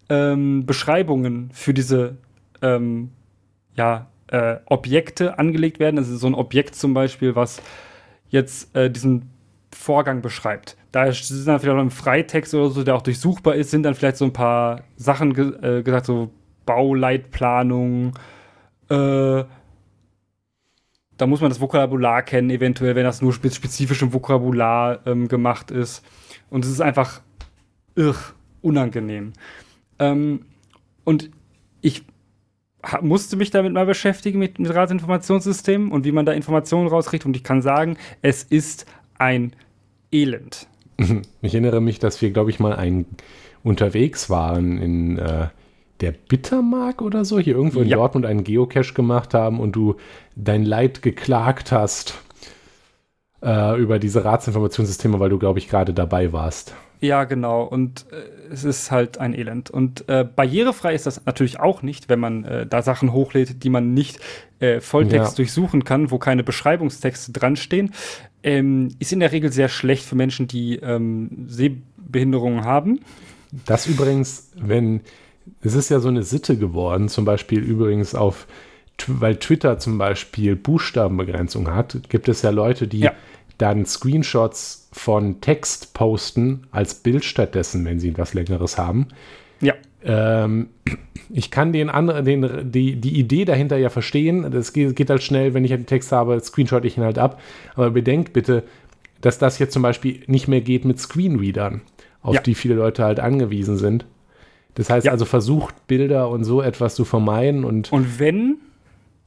ähm, Beschreibungen für diese ähm, ja, äh, Objekte angelegt werden. Also so ein Objekt zum Beispiel, was jetzt äh, diesen Vorgang beschreibt. Da sind dann vielleicht noch im Freitext oder so, der auch durchsuchbar ist, sind dann vielleicht so ein paar Sachen ge äh, gesagt, so Bauleitplanung, äh, da muss man das Vokabular kennen, eventuell, wenn das nur spezifisch Vokabular ähm, gemacht ist. Und es ist einfach irr, unangenehm. Ähm, und ich musste mich damit mal beschäftigen mit, mit Ratsinformationssystemen und wie man da Informationen rauskriegt. Und ich kann sagen, es ist ein Elend. Ich erinnere mich, dass wir, glaube ich, mal ein unterwegs waren in äh, der Bittermark oder so, hier irgendwo in ja. Dortmund einen Geocache gemacht haben und du dein Leid geklagt hast äh, über diese Ratsinformationssysteme, weil du, glaube ich, gerade dabei warst. Ja, genau. Und äh, es ist halt ein Elend. Und äh, barrierefrei ist das natürlich auch nicht, wenn man äh, da Sachen hochlädt, die man nicht äh, Volltext ja. durchsuchen kann, wo keine Beschreibungstexte dran stehen. Ähm, ist in der Regel sehr schlecht für Menschen, die ähm, Sehbehinderungen haben. Das übrigens, wenn es ist ja so eine Sitte geworden, zum Beispiel übrigens auf, weil Twitter zum Beispiel Buchstabenbegrenzung hat, gibt es ja Leute, die ja. Dann Screenshots von Text posten als Bild stattdessen, wenn sie etwas Längeres haben. Ja. Ähm, ich kann den anderen, den, die, die Idee dahinter ja verstehen. Das geht, geht halt schnell, wenn ich einen Text habe, screenshot ich ihn halt ab. Aber bedenkt bitte, dass das jetzt zum Beispiel nicht mehr geht mit Screenreadern, auf ja. die viele Leute halt angewiesen sind. Das heißt ja. also, versucht Bilder und so etwas zu vermeiden und. Und wenn,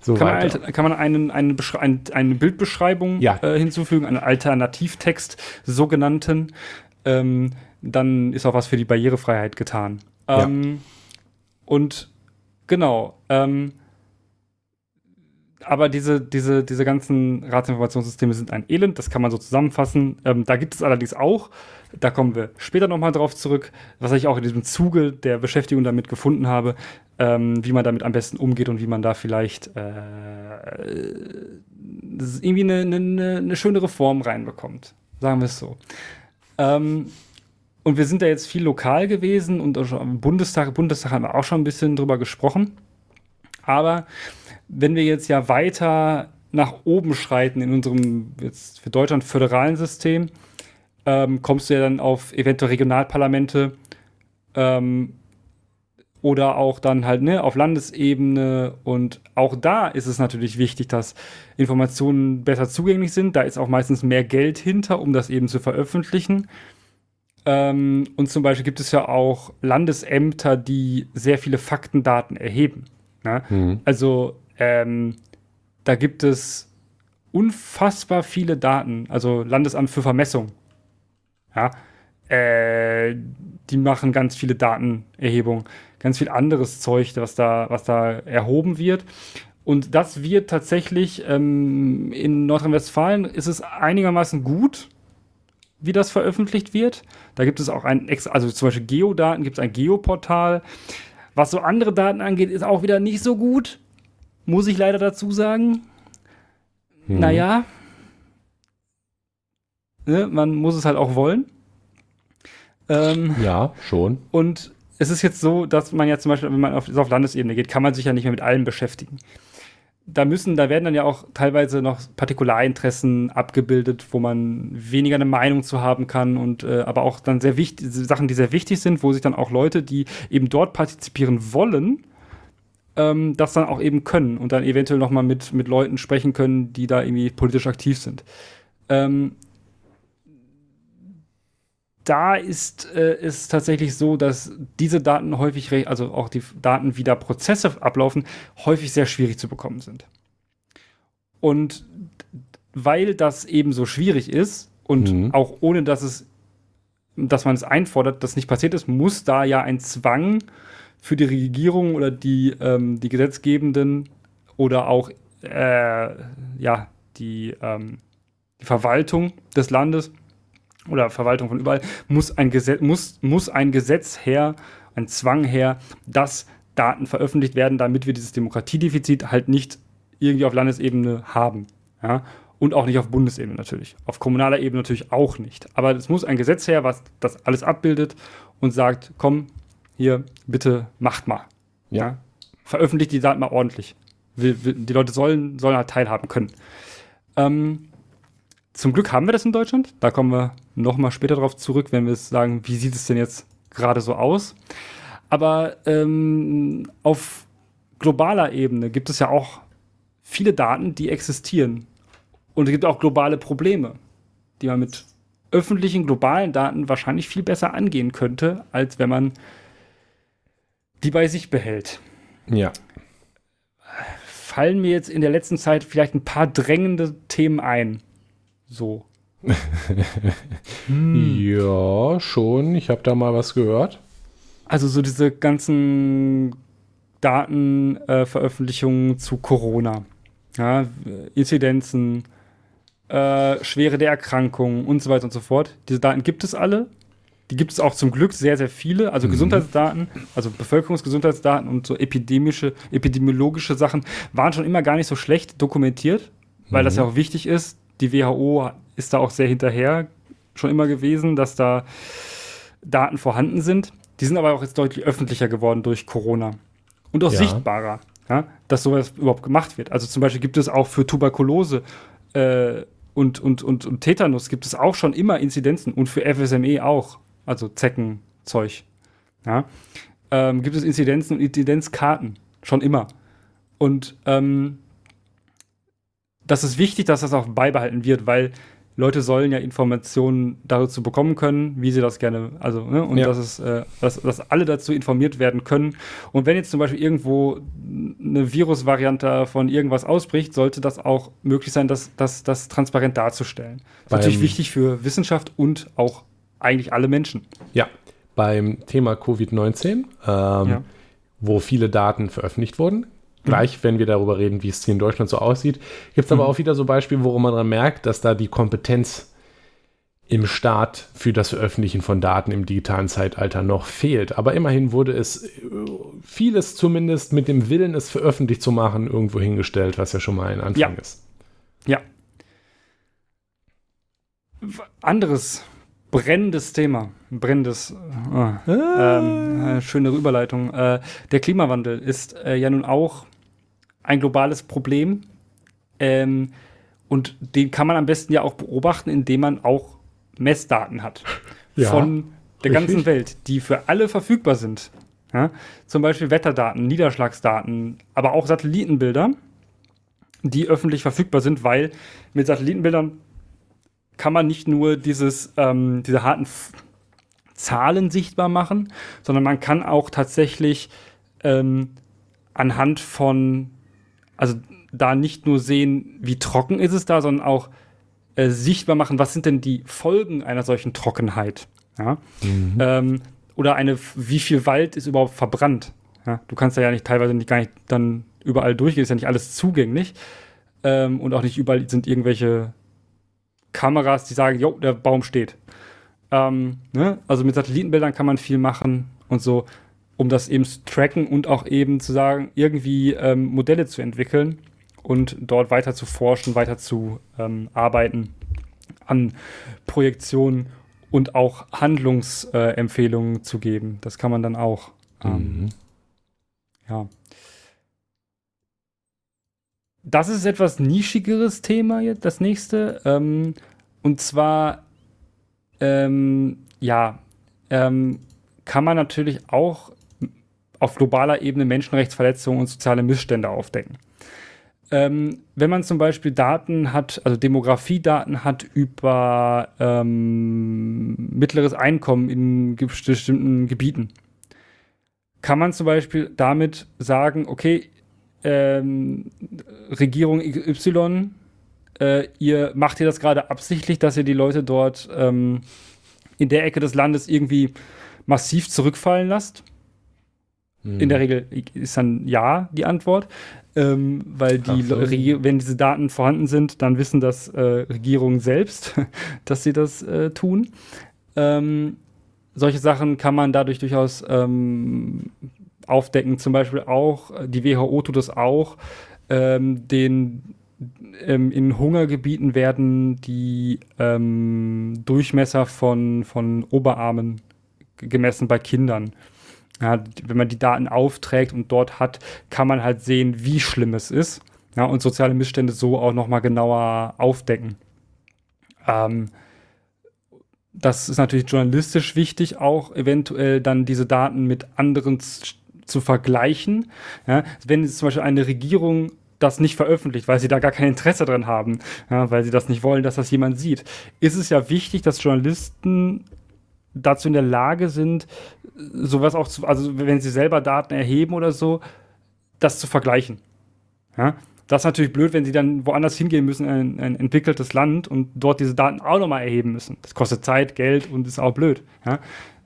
so kann, man, halt, kann man einen, eine, eine, eine Bildbeschreibung ja. äh, hinzufügen, einen Alternativtext, sogenannten, ähm, dann ist auch was für die Barrierefreiheit getan. Ähm, ja. Und genau, ähm, aber diese, diese, diese ganzen Ratsinformationssysteme sind ein Elend, das kann man so zusammenfassen. Ähm, da gibt es allerdings auch da kommen wir später nochmal drauf zurück, was ich auch in diesem Zuge der Beschäftigung damit gefunden habe, ähm, wie man damit am besten umgeht und wie man da vielleicht äh, irgendwie eine, eine, eine schöne Reform reinbekommt. Sagen wir es so. Ähm, und wir sind da jetzt viel lokal gewesen und im Bundestag, Bundestag haben wir auch schon ein bisschen drüber gesprochen. Aber wenn wir jetzt ja weiter nach oben schreiten in unserem jetzt für Deutschland föderalen System, ähm, kommst du ja dann auf eventuell Regionalparlamente ähm, oder auch dann halt ne, auf Landesebene. Und auch da ist es natürlich wichtig, dass Informationen besser zugänglich sind. Da ist auch meistens mehr Geld hinter, um das eben zu veröffentlichen. Ähm, und zum Beispiel gibt es ja auch Landesämter, die sehr viele Faktendaten erheben. Ne? Mhm. Also ähm, da gibt es unfassbar viele Daten, also Landesamt für Vermessung ja, äh, die machen ganz viele Datenerhebungen, ganz viel anderes Zeug, was da, was da erhoben wird. Und das wird tatsächlich ähm, in Nordrhein-Westfalen ist es einigermaßen gut, wie das veröffentlicht wird. Da gibt es auch ein, also zum Beispiel Geodaten, gibt es ein Geoportal. Was so andere Daten angeht, ist auch wieder nicht so gut. Muss ich leider dazu sagen. Hm. Naja, ne, man muss es halt auch wollen. Ähm, ja, schon. Und es ist jetzt so, dass man ja zum Beispiel, wenn man auf, auf Landesebene geht, kann man sich ja nicht mehr mit allem beschäftigen. Da müssen, da werden dann ja auch teilweise noch Partikularinteressen abgebildet, wo man weniger eine Meinung zu haben kann und äh, aber auch dann sehr wichtig, Sachen, die sehr wichtig sind, wo sich dann auch Leute, die eben dort partizipieren wollen, ähm, das dann auch eben können und dann eventuell nochmal mit, mit Leuten sprechen können, die da irgendwie politisch aktiv sind. Ähm, da ist es äh, tatsächlich so, dass diese Daten häufig, also auch die Daten, wie da Prozesse ablaufen, häufig sehr schwierig zu bekommen sind. Und weil das eben so schwierig ist und mhm. auch ohne dass es, dass man es einfordert, das nicht passiert ist, muss da ja ein Zwang für die Regierung oder die, ähm, die Gesetzgebenden oder auch äh, ja, die, ähm, die Verwaltung des Landes oder Verwaltung von überall, muss ein, Gesetz, muss, muss ein Gesetz her, ein Zwang her, dass Daten veröffentlicht werden, damit wir dieses Demokratiedefizit halt nicht irgendwie auf Landesebene haben. Ja? Und auch nicht auf Bundesebene natürlich. Auf kommunaler Ebene natürlich auch nicht. Aber es muss ein Gesetz her, was das alles abbildet und sagt, komm, hier, bitte macht mal. Ja. ja? Veröffentlicht die Daten mal ordentlich. Die Leute sollen, sollen halt teilhaben können. Ähm, Zum Glück haben wir das in Deutschland. Da kommen wir nochmal später darauf zurück, wenn wir sagen, wie sieht es denn jetzt gerade so aus. Aber ähm, auf globaler Ebene gibt es ja auch viele Daten, die existieren. Und es gibt auch globale Probleme, die man mit öffentlichen globalen Daten wahrscheinlich viel besser angehen könnte, als wenn man die bei sich behält. Ja. Fallen mir jetzt in der letzten Zeit vielleicht ein paar drängende Themen ein. So. hm. Ja, schon. Ich habe da mal was gehört. Also so diese ganzen Datenveröffentlichungen äh, zu Corona. Ja, Inzidenzen, äh, Schwere der Erkrankung und so weiter und so fort. Diese Daten gibt es alle. Die gibt es auch zum Glück sehr, sehr viele. Also mhm. Gesundheitsdaten, also Bevölkerungsgesundheitsdaten und so epidemische, epidemiologische Sachen waren schon immer gar nicht so schlecht dokumentiert, weil mhm. das ja auch wichtig ist. Die WHO ist da auch sehr hinterher schon immer gewesen, dass da Daten vorhanden sind. Die sind aber auch jetzt deutlich öffentlicher geworden durch Corona. Und auch ja. sichtbarer, ja, dass sowas überhaupt gemacht wird. Also zum Beispiel gibt es auch für Tuberkulose äh, und, und, und, und Tetanus gibt es auch schon immer Inzidenzen und für FSME auch, also Zeckenzeug. Ja, ähm, gibt es Inzidenzen und Inzidenzkarten, schon immer. Und ähm, das ist wichtig, dass das auch beibehalten wird, weil Leute sollen ja Informationen dazu bekommen können, wie sie das gerne, also, ne, und ja. dass es, äh, dass, dass alle dazu informiert werden können. Und wenn jetzt zum Beispiel irgendwo eine Virusvariante von irgendwas ausbricht, sollte das auch möglich sein, das, das, das transparent darzustellen. Das ist natürlich wichtig für Wissenschaft und auch eigentlich alle Menschen. Ja, beim Thema Covid-19, ähm, ja. wo viele Daten veröffentlicht wurden, gleich, mhm. wenn wir darüber reden, wie es hier in Deutschland so aussieht. Gibt es aber mhm. auch wieder so Beispiele, worum man dann merkt, dass da die Kompetenz im Staat für das Veröffentlichen von Daten im digitalen Zeitalter noch fehlt. Aber immerhin wurde es äh, vieles zumindest mit dem Willen, es veröffentlicht zu machen, irgendwo hingestellt, was ja schon mal ein Anfang ja. ist. Ja. Anderes brennendes Thema. Brennendes. Oh, ah. ähm, äh, schöne Überleitung. Äh, der Klimawandel ist äh, ja nun auch ein globales Problem. Ähm, und den kann man am besten ja auch beobachten, indem man auch Messdaten hat. Ja, von der richtig. ganzen Welt, die für alle verfügbar sind. Ja? Zum Beispiel Wetterdaten, Niederschlagsdaten, aber auch Satellitenbilder, die öffentlich verfügbar sind, weil mit Satellitenbildern kann man nicht nur dieses, ähm, diese harten F Zahlen sichtbar machen, sondern man kann auch tatsächlich ähm, anhand von also da nicht nur sehen, wie trocken ist es da, sondern auch äh, sichtbar machen, was sind denn die Folgen einer solchen Trockenheit. Ja? Mhm. Ähm, oder eine, wie viel Wald ist überhaupt verbrannt. Ja? Du kannst da ja nicht teilweise nicht, gar nicht dann überall durchgehen, ist ja nicht alles zugänglich. Ähm, und auch nicht überall sind irgendwelche Kameras, die sagen, jo, der Baum steht. Ähm, ne? Also mit Satellitenbildern kann man viel machen und so um das eben zu tracken und auch eben zu sagen, irgendwie ähm, Modelle zu entwickeln und dort weiter zu forschen, weiter zu ähm, arbeiten an Projektionen und auch Handlungsempfehlungen äh, zu geben. Das kann man dann auch. Ähm, mhm. Ja. Das ist etwas nischigeres Thema jetzt, das nächste. Ähm, und zwar, ähm, ja, ähm, kann man natürlich auch auf globaler Ebene Menschenrechtsverletzungen und soziale Missstände aufdecken. Ähm, wenn man zum Beispiel Daten hat, also Demografiedaten hat über ähm, mittleres Einkommen in bestimmten Gebieten, kann man zum Beispiel damit sagen, okay, ähm, Regierung Y, äh, ihr macht ihr das gerade absichtlich, dass ihr die Leute dort ähm, in der Ecke des Landes irgendwie massiv zurückfallen lasst? In der. Regel ist dann ja die Antwort, ähm, weil die, so. wenn diese Daten vorhanden sind, dann wissen das äh, Regierungen selbst, dass sie das äh, tun. Ähm, solche Sachen kann man dadurch durchaus ähm, aufdecken. Zum Beispiel auch, die WHO tut das auch, ähm, den ähm, in Hungergebieten werden die ähm, Durchmesser von, von Oberarmen gemessen bei Kindern. Ja, wenn man die Daten aufträgt und dort hat, kann man halt sehen, wie schlimm es ist. Ja, und soziale Missstände so auch nochmal genauer aufdecken. Ähm, das ist natürlich journalistisch wichtig, auch eventuell dann diese Daten mit anderen zu vergleichen. Ja, wenn zum Beispiel eine Regierung das nicht veröffentlicht, weil sie da gar kein Interesse dran haben, ja, weil sie das nicht wollen, dass das jemand sieht, ist es ja wichtig, dass Journalisten dazu in der Lage sind, sowas auch zu, also wenn sie selber Daten erheben oder so, das zu vergleichen. Ja? Das ist natürlich blöd, wenn sie dann woanders hingehen müssen, ein, ein entwickeltes Land und dort diese Daten auch nochmal erheben müssen. Das kostet Zeit, Geld und ist auch blöd. Ja?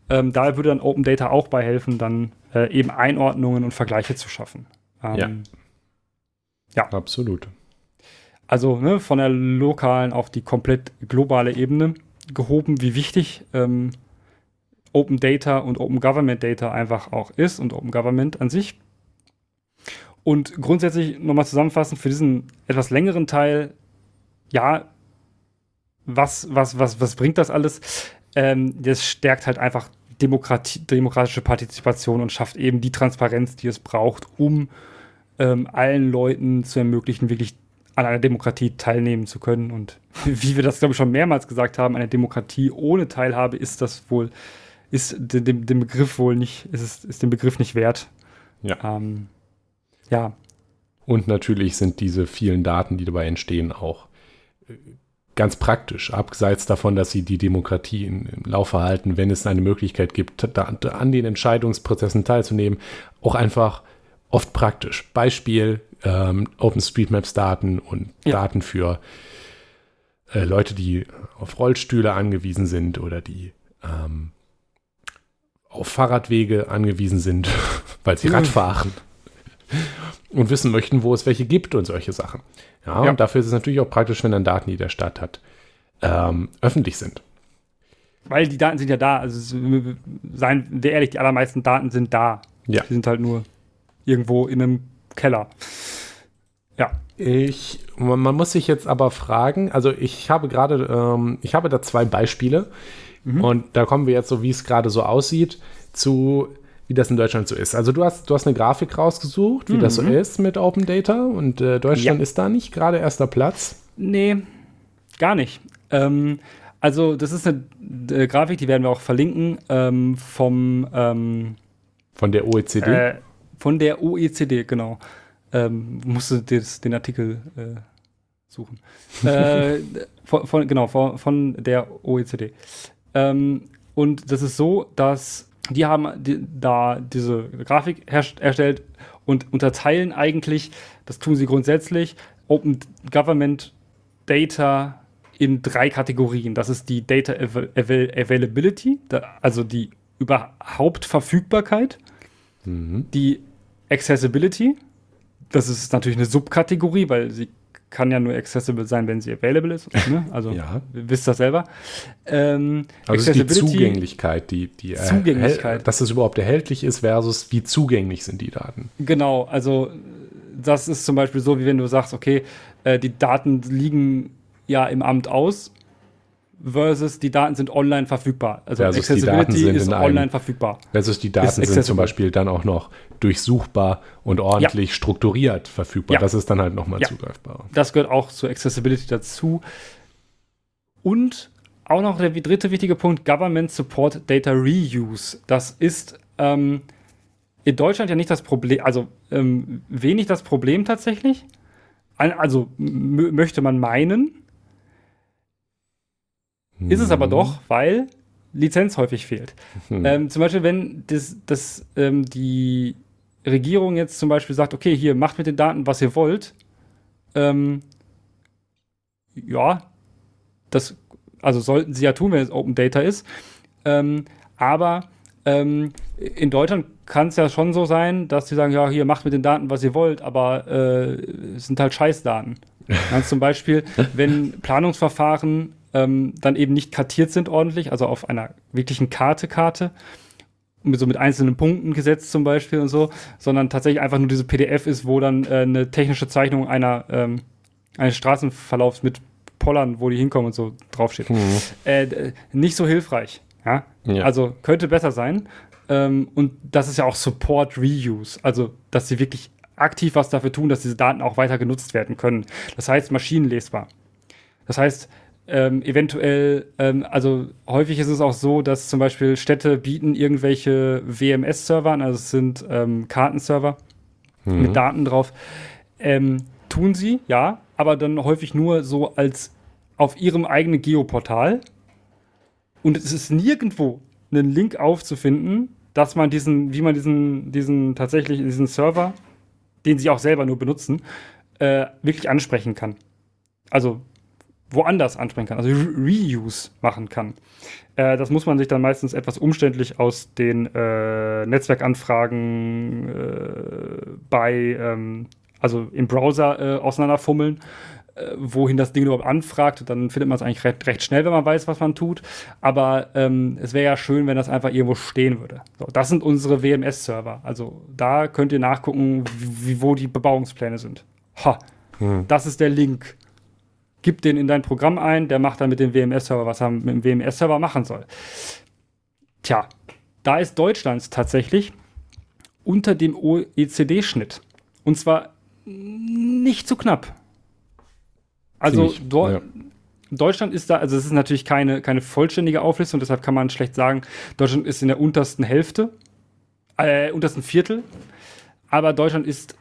Ähm, da würde dann Open Data auch bei helfen, dann äh, eben Einordnungen und Vergleiche zu schaffen. Ähm, ja. Ja. Absolut. Also ne, von der lokalen auf die komplett globale Ebene gehoben, wie wichtig ähm, Open Data und Open Government Data einfach auch ist und Open Government an sich. Und grundsätzlich nochmal zusammenfassend für diesen etwas längeren Teil, ja, was, was, was, was bringt das alles? Ähm, das stärkt halt einfach Demokratie, demokratische Partizipation und schafft eben die Transparenz, die es braucht, um ähm, allen Leuten zu ermöglichen, wirklich an einer Demokratie teilnehmen zu können. Und wie wir das, glaube ich, schon mehrmals gesagt haben, eine Demokratie ohne Teilhabe ist das wohl, ist dem, dem Begriff wohl nicht, ist, ist dem Begriff nicht wert. Ja. Ähm, ja. Und natürlich sind diese vielen Daten, die dabei entstehen, auch äh, ganz praktisch, abseits davon, dass sie die Demokratie im Laufe halten, wenn es eine Möglichkeit gibt, da, an den Entscheidungsprozessen teilzunehmen, auch einfach oft praktisch. Beispiel ähm, OpenStreetMaps-Daten und ja. Daten für äh, Leute, die auf Rollstühle angewiesen sind oder die ähm, auf Fahrradwege angewiesen sind, weil sie mhm. Rad fahren und wissen möchten, wo es welche gibt und solche Sachen. Ja, ja. und dafür ist es natürlich auch praktisch, wenn dann Daten, die der Stadt hat, ähm, öffentlich sind. Weil die Daten sind ja da. Also, seien wir ehrlich, die allermeisten Daten sind da. Ja. Die sind halt nur irgendwo in einem Keller. Ja. Ich, man, man muss sich jetzt aber fragen, also ich habe gerade, ähm, ich habe da zwei Beispiele mhm. und da kommen wir jetzt so, wie es gerade so aussieht, zu wie das in Deutschland so ist. Also du hast, du hast eine Grafik rausgesucht, wie mhm. das so mhm. ist mit Open Data und äh, Deutschland ja. ist da nicht gerade erster Platz. Nee, gar nicht. Ähm, also das ist eine, eine, Grafik, die werden wir auch verlinken ähm, vom ähm, von der OECD. Äh, von der OECD, genau. Ähm, musste des, den Artikel äh, suchen. äh, von, von, genau, von, von der OECD. Ähm, und das ist so, dass die haben die, da diese Grafik erstellt und unterteilen eigentlich, das tun sie grundsätzlich, Open Government Data in drei Kategorien. Das ist die Data Avail Availability, also die überhaupt Verfügbarkeit, mhm. die Accessibility, das ist natürlich eine Subkategorie, weil sie kann ja nur accessible sein, wenn sie available ist. Ne? Also ja. wisst das selber. Ähm, also die Zugänglichkeit, die, die Zugänglichkeit. dass es überhaupt erhältlich ist versus wie zugänglich sind die Daten. Genau, also das ist zum Beispiel so, wie wenn du sagst, okay, äh, die Daten liegen ja im Amt aus versus die Daten sind online verfügbar. Also versus Accessibility ist online einem, verfügbar. Versus die Daten sind zum Beispiel dann auch noch durchsuchbar und ordentlich ja. strukturiert verfügbar. Ja. Das ist dann halt nochmal ja. zugreifbar. Das gehört auch zur Accessibility dazu. Und auch noch der dritte wichtige Punkt, Government Support Data Reuse. Das ist ähm, in Deutschland ja nicht das Problem, also ähm, wenig das Problem tatsächlich. Also möchte man meinen, hm. Ist es aber doch, weil Lizenz häufig fehlt. Hm. Ähm, zum Beispiel, wenn das, das, ähm, die Regierung jetzt zum Beispiel sagt, okay, hier macht mit den Daten, was ihr wollt, ähm, ja, das, also sollten sie ja tun, wenn es Open Data ist. Ähm, aber ähm, in Deutschland kann es ja schon so sein, dass sie sagen, ja, hier macht mit den Daten, was ihr wollt, aber äh, es sind halt Scheißdaten. Ja, zum Beispiel, wenn Planungsverfahren ähm, dann eben nicht kartiert sind ordentlich, also auf einer wirklichen Karte, Karte, so mit einzelnen Punkten gesetzt zum Beispiel und so, sondern tatsächlich einfach nur diese PDF ist, wo dann äh, eine technische Zeichnung einer, ähm, eines Straßenverlaufs mit Pollern, wo die hinkommen und so draufsteht. Mhm. Äh, nicht so hilfreich. Ja? ja? Also könnte besser sein. Ähm, und das ist ja auch Support Reuse, also dass sie wirklich aktiv was dafür tun, dass diese Daten auch weiter genutzt werden können. Das heißt maschinenlesbar. Das heißt, ähm, eventuell, ähm, also häufig ist es auch so, dass zum Beispiel Städte bieten irgendwelche WMS-Server an, also es sind ähm, Kartenserver mhm. mit Daten drauf. Ähm, tun sie, ja, aber dann häufig nur so als auf ihrem eigenen Geoportal. Und es ist nirgendwo einen Link aufzufinden, dass man diesen, wie man diesen, diesen tatsächlich, diesen Server, den sie auch selber nur benutzen, äh, wirklich ansprechen kann. Also woanders ansprechen kann, also Reuse machen kann. Äh, das muss man sich dann meistens etwas umständlich aus den äh, Netzwerkanfragen äh, bei, ähm, also im Browser äh, auseinanderfummeln äh, wohin das Ding überhaupt anfragt. Dann findet man es eigentlich recht, recht, schnell, wenn man weiß, was man tut. Aber ähm, es wäre ja schön, wenn das einfach irgendwo stehen würde. So, das sind unsere WMS-Server. Also da könnt ihr nachgucken, wie, wo die Bebauungspläne sind. Ha, hm. das ist der Link. Gib den in dein Programm ein, der macht dann mit dem WMS-Server, was er mit dem WMS-Server machen soll. Tja, da ist Deutschland tatsächlich unter dem OECD-Schnitt. Und zwar nicht zu knapp. Also Do ja. Deutschland ist da, also es ist natürlich keine, keine vollständige Auflistung, deshalb kann man schlecht sagen, Deutschland ist in der untersten Hälfte, äh, untersten Viertel, aber Deutschland ist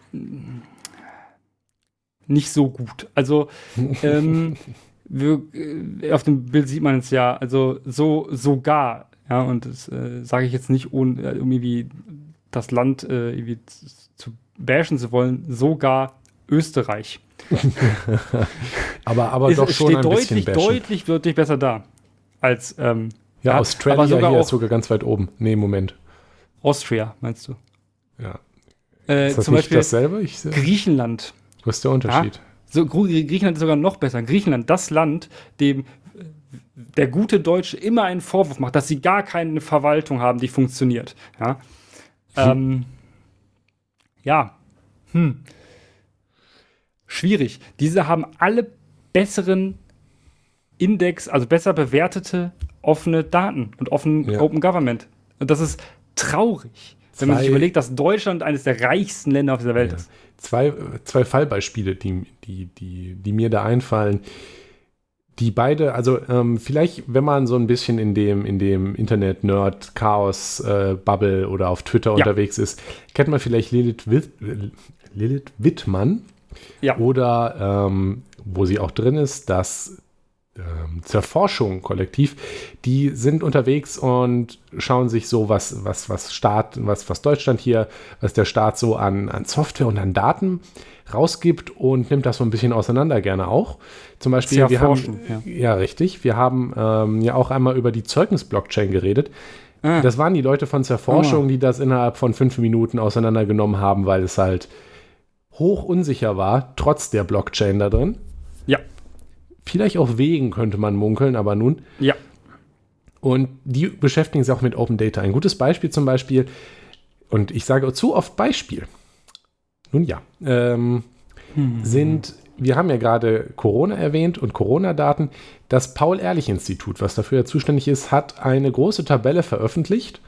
nicht so gut. Also ähm, wir, äh, auf dem Bild sieht man es ja, also so sogar, ja, und das äh, sage ich jetzt nicht, ohne äh, irgendwie das Land äh, irgendwie zu bashen zu wollen, sogar Österreich. aber aber ist, doch schon steht ein deutlich, bisschen deutlich, deutlich besser da. Als, ähm, ja, ja Australia sogar hier ist sogar ganz weit oben. Nee, Moment. Austria, meinst du? Ja. Äh, ist das zum Beispiel dasselbe? Ich, Griechenland. Was ist der Unterschied? Ja, so, Griechenland ist sogar noch besser. Griechenland, das Land, dem der gute Deutsche immer einen Vorwurf macht, dass sie gar keine Verwaltung haben, die funktioniert. Ja. Hm. Ähm, ja. Hm schwierig. Diese haben alle besseren Index, also besser bewertete offene Daten und offen ja. Open Government. Und das ist traurig, wenn man sich überlegt, dass Deutschland eines der reichsten Länder auf dieser Welt ja. ist. Zwei, zwei Fallbeispiele, die, die, die, die mir da einfallen die beide, also ähm, vielleicht, wenn man so ein bisschen in dem, in dem Internet-Nerd-Chaos-Bubble äh, oder auf Twitter ja. unterwegs ist, kennt man vielleicht Lilith, Witt, Lilith Wittmann. Ja. Oder ähm, wo sie auch drin ist, das Zerforschung kollektiv, die sind unterwegs und schauen sich so, was, was, was Staat, was, was Deutschland hier, was der Staat so an, an Software und an Daten rausgibt und nimmt das so ein bisschen auseinander gerne auch. Zum Beispiel, wir haben, ja. ja. richtig, wir haben ähm, ja auch einmal über die Zeugnis-Blockchain geredet. Ah. Das waren die Leute von Zerforschung, oh. die das innerhalb von fünf Minuten auseinandergenommen haben, weil es halt hoch unsicher war, trotz der Blockchain da drin. Ja. Vielleicht auch wegen, könnte man munkeln, aber nun. Ja. Und die beschäftigen sich auch mit Open Data. Ein gutes Beispiel zum Beispiel, und ich sage zu oft Beispiel. Nun ja, ähm, hm. sind, wir haben ja gerade Corona erwähnt und Corona-Daten. Das Paul-Ehrlich-Institut, was dafür ja zuständig ist, hat eine große Tabelle veröffentlicht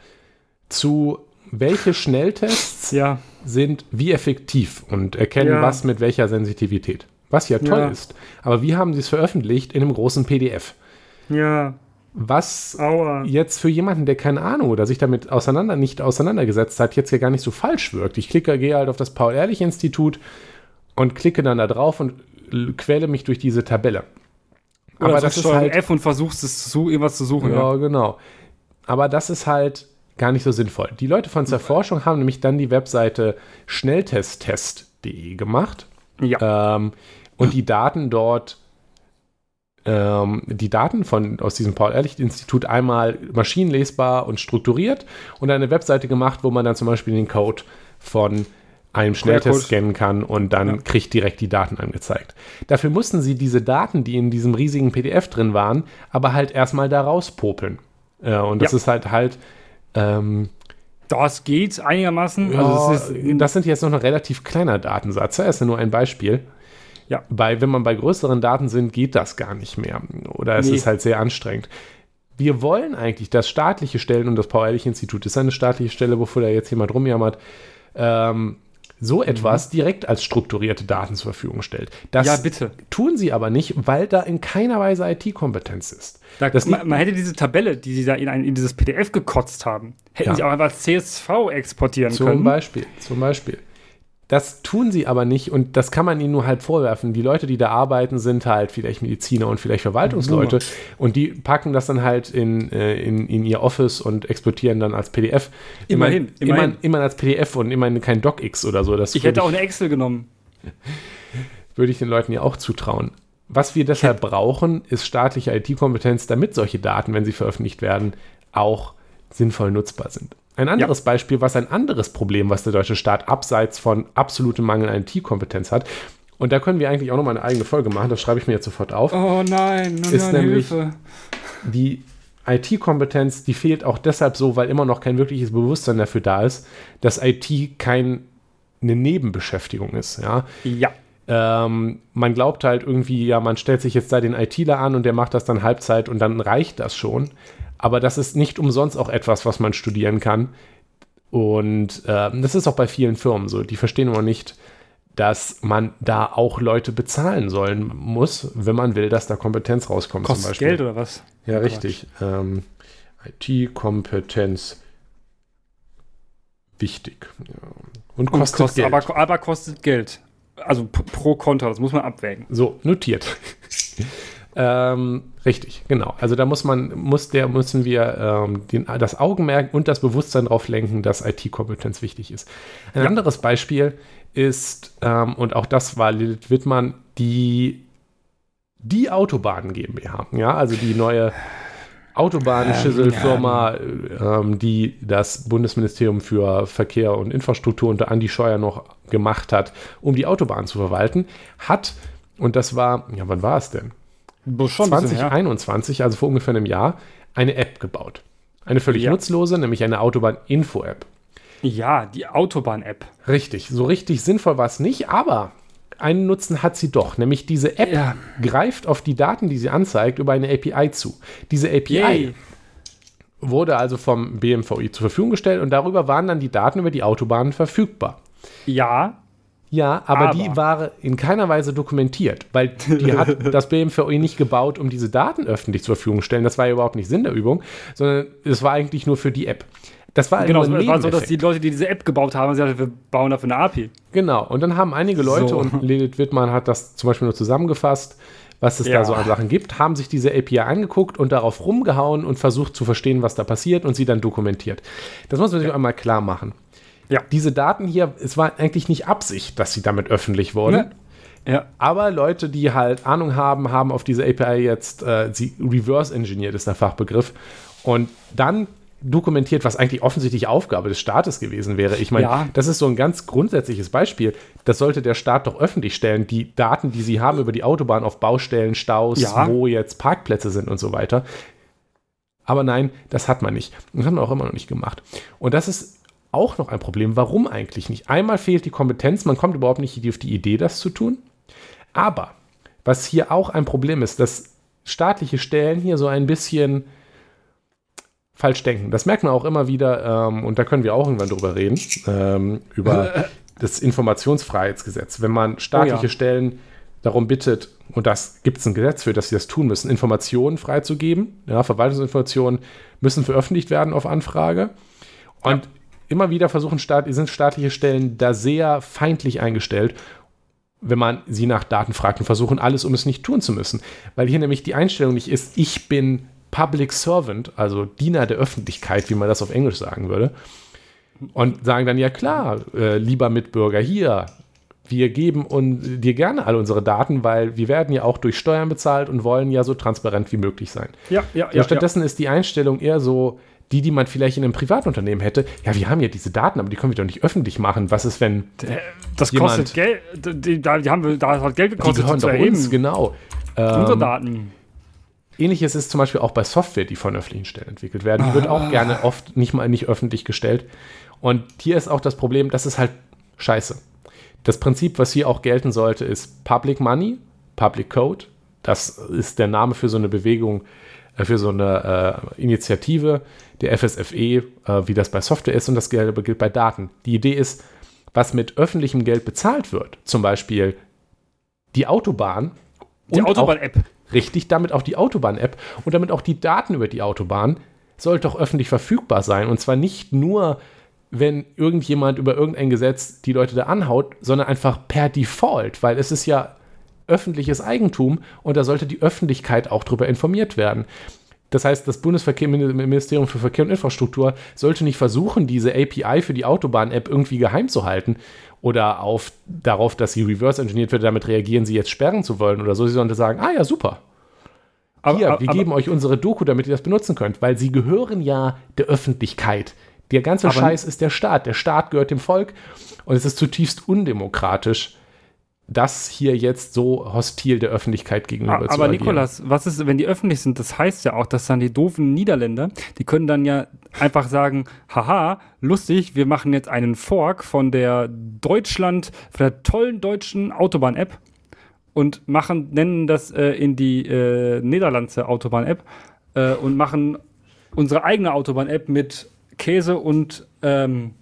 zu welche Schnelltests ja. sind wie effektiv und erkennen ja. was mit welcher Sensitivität. Was ja toll ja. ist. Aber wie haben sie es veröffentlicht in einem großen PDF? Ja. Was Aua. jetzt für jemanden, der keine Ahnung oder sich damit auseinander, nicht auseinandergesetzt hat, jetzt ja gar nicht so falsch wirkt. Ich klicke, gehe halt auf das Paul-Ehrlich-Institut und klicke dann da drauf und quäle mich durch diese Tabelle. Oder Aber das ist halt F und versuchst es zu, irgendwas zu suchen. Ja, ja, genau. Aber das ist halt gar nicht so sinnvoll. Die Leute von Zerforschung haben nämlich dann die Webseite schnelltesttest.de gemacht. Ja. Ähm, und die Daten dort, ähm, die Daten von, aus diesem Paul-Ehrlich-Institut einmal maschinenlesbar und strukturiert und eine Webseite gemacht, wo man dann zum Beispiel den Code von einem Schnelltest scannen kann und dann ja. kriegt direkt die Daten angezeigt. Dafür mussten sie diese Daten, die in diesem riesigen PDF drin waren, aber halt erstmal da rauspopeln. Äh, und das ja. ist halt halt ähm, das geht einigermaßen. Ja, also ist, das sind jetzt noch ein relativ kleiner Datensatz. Das ist ja nur ein Beispiel. Ja. Bei, wenn man bei größeren Daten sind, geht das gar nicht mehr. Oder es nee. ist halt sehr anstrengend. Wir wollen eigentlich, dass staatliche Stellen, und das Paul-Ehrlich-Institut ist eine staatliche Stelle, wovor da jetzt jemand rumjammert, ähm, so etwas mhm. direkt als strukturierte Daten zur Verfügung stellt. Das ja, bitte. tun sie aber nicht, weil da in keiner Weise IT-Kompetenz ist. Da, man, man, hätte diese Tabelle, die sie da in, ein, in dieses PDF gekotzt haben, hätten ja. sie auch einfach CSV exportieren zum können. Zum Beispiel, zum Beispiel. Das tun sie aber nicht und das kann man ihnen nur halt vorwerfen. Die Leute, die da arbeiten, sind halt vielleicht Mediziner und vielleicht Verwaltungsleute und die packen das dann halt in, äh, in, in ihr Office und exportieren dann als PDF. Immerhin, immerhin. Immerhin, immerhin als PDF und immerhin kein DocX oder so. Das ich hätte auch eine Excel genommen. Würde ich den Leuten ja auch zutrauen. Was wir deshalb brauchen, ist staatliche IT-Kompetenz, damit solche Daten, wenn sie veröffentlicht werden, auch sinnvoll nutzbar sind. Ein anderes ja. Beispiel, was ein anderes Problem, was der deutsche Staat abseits von absolutem Mangel an IT-Kompetenz hat, und da können wir eigentlich auch nochmal eine eigene Folge machen, das schreibe ich mir jetzt sofort auf. Oh nein, nein, ist nämlich Hilfe. Die IT-Kompetenz, die fehlt auch deshalb so, weil immer noch kein wirkliches Bewusstsein dafür da ist, dass IT keine Nebenbeschäftigung ist. Ja. ja. Ähm, man glaubt halt irgendwie, ja, man stellt sich jetzt da den ITler an und der macht das dann Halbzeit und dann reicht das schon. Aber das ist nicht umsonst auch etwas, was man studieren kann. Und äh, das ist auch bei vielen Firmen so. Die verstehen immer nicht, dass man da auch Leute bezahlen sollen muss, wenn man will, dass da Kompetenz rauskommt. Kostet zum Beispiel. Geld oder was? Ja, richtig. Ähm, IT-Kompetenz wichtig. Ja. Und kostet, Und kostet Geld. Aber, aber, kostet Geld. Also pro Konto, das muss man abwägen. So, notiert. Ähm, richtig, genau. Also da muss man, muss der, müssen wir ähm, den, das Augenmerk und das Bewusstsein darauf lenken, dass IT-Kompetenz wichtig ist. Ein ja. anderes Beispiel ist, ähm, und auch das war Lilith Wittmann, die, die Autobahn GmbH, ja, also die neue Autobahnschüsselfirma, ähm, die das Bundesministerium für Verkehr und Infrastruktur unter Andi Scheuer noch gemacht hat, um die Autobahn zu verwalten, hat, und das war, ja, wann war es denn? Schon 2021, also vor ungefähr einem Jahr, eine App gebaut. Eine völlig ja. nutzlose, nämlich eine Autobahn-Info-App. Ja, die Autobahn-App. Richtig, so richtig sinnvoll war es nicht, aber einen Nutzen hat sie doch, nämlich diese App ja. greift auf die Daten, die sie anzeigt, über eine API zu. Diese API Yay. wurde also vom BMVI zur Verfügung gestellt und darüber waren dann die Daten über die Autobahnen verfügbar. Ja, ja, aber, aber, die war in keiner Weise dokumentiert, weil die hat das BMVI nicht gebaut, um diese Daten öffentlich zur Verfügung zu stellen. Das war ja überhaupt nicht Sinn der Übung, sondern es war eigentlich nur für die App. Das war genau, es war so, dass die Leute, die diese App gebaut haben, gesagt wir bauen dafür eine API. Genau, und dann haben einige Leute, so. und Lilith Wittmann hat das zum Beispiel nur zusammengefasst, was es ja. da so an Sachen gibt, haben sich diese API angeguckt und darauf rumgehauen und versucht zu verstehen, was da passiert und sie dann dokumentiert. Das muss man sich ja. einmal klar machen. Ja. Diese Daten hier, es war eigentlich nicht Absicht, dass sie damit öffentlich wurden. Ja. ja. Aber Leute, die halt Ahnung haben, haben auf diese API jetzt, äh, sie reverse engineert ist der Fachbegriff. Und dann dokumentiert, was eigentlich offensichtlich Aufgabe des Staates gewesen wäre. Ich meine, ja. das ist so ein ganz grundsätzliches Beispiel. Das sollte der Staat doch öffentlich stellen. Die Daten, die sie haben über die Autobahn auf Baustellen, Staus, ja. wo jetzt Parkplätze sind und so weiter. Aber nein, das hat man nicht. Das hat man auch immer noch nicht gemacht. Und das ist auch noch ein Problem. Warum eigentlich nicht? Einmal fehlt die Kompetenz, man kommt überhaupt nicht auf die Idee, das zu tun. Aber was hier auch ein Problem ist, dass staatliche Stellen hier so ein bisschen falsch denken. Das merkt man auch immer wieder, ähm, und da können wir auch irgendwann drüber reden, ähm, über das Informationsfreiheitsgesetz. Wenn man staatliche oh ja. Stellen darum bittet, und das gibt es ein Gesetz für, dass sie das tun müssen, Informationen freizugeben, ja, Verwaltungsinformationen müssen veröffentlicht werden auf Anfrage. Und ja immer wieder versuchen, Staat, sind staatliche Stellen da sehr feindlich eingestellt, wenn man sie nach Daten fragt und versuchen alles, um es nicht tun zu müssen. Weil hier nämlich die Einstellung nicht ist, ich bin Public Servant, also Diener der Öffentlichkeit, wie man das auf Englisch sagen würde. Und sagen dann, ja klar, äh, lieber Mitbürger, hier, wir geben un dir gerne all unsere Daten, weil wir werden ja auch durch Steuern bezahlt und wollen ja so transparent wie möglich sein. Ja, ja, ja. Stattdessen ja. ist die Einstellung eher so, die, die man vielleicht in einem Privatunternehmen hätte, ja, wir haben ja diese Daten, aber die können wir doch nicht öffentlich machen. Was ist, wenn. Das jemand, kostet Geld, die, die, haben wir, da hat Geld gekostet. Die gehören doch erheben. uns, genau. Unsere ähm, Daten. Ähnliches ist zum Beispiel auch bei Software, die von öffentlichen Stellen entwickelt werden. Die wird auch ah. gerne oft nicht mal nicht öffentlich gestellt. Und hier ist auch das Problem, das ist halt scheiße. Das Prinzip, was hier auch gelten sollte, ist Public Money, Public Code. Das ist der Name für so eine Bewegung, äh, für so eine äh, Initiative der FSFE, äh, wie das bei Software ist und das gilt bei Daten. Die Idee ist, was mit öffentlichem Geld bezahlt wird, zum Beispiel die Autobahn. Die Autobahn-App. Richtig, damit auch die Autobahn-App und damit auch die Daten über die Autobahn sollte auch öffentlich verfügbar sein. Und zwar nicht nur, wenn irgendjemand über irgendein Gesetz die Leute da anhaut, sondern einfach per Default, weil es ist ja öffentliches Eigentum und da sollte die Öffentlichkeit auch darüber informiert werden. Das heißt, das Bundesministerium für Verkehr und Infrastruktur sollte nicht versuchen, diese API für die Autobahn-App irgendwie geheim zu halten oder auf, darauf, dass sie reverse engineert wird, damit reagieren, sie jetzt sperren zu wollen oder so. Sie sollte sagen, ah ja, super. Aber, Hier, aber, wir aber, geben euch unsere Doku, damit ihr das benutzen könnt, weil sie gehören ja der Öffentlichkeit. Der ganze Scheiß ist der Staat. Der Staat gehört dem Volk und es ist zutiefst undemokratisch, das hier jetzt so hostil der Öffentlichkeit gegenüber aber, zu Aber Nikolas, was ist, wenn die öffentlich sind? Das heißt ja auch, dass dann die doofen Niederländer, die können dann ja einfach sagen, haha, lustig, wir machen jetzt einen Fork von der Deutschland, von der tollen deutschen Autobahn-App und machen, nennen das äh, in die äh, Niederlandse Autobahn-App äh, und machen unsere eigene Autobahn-App mit Käse und ähm,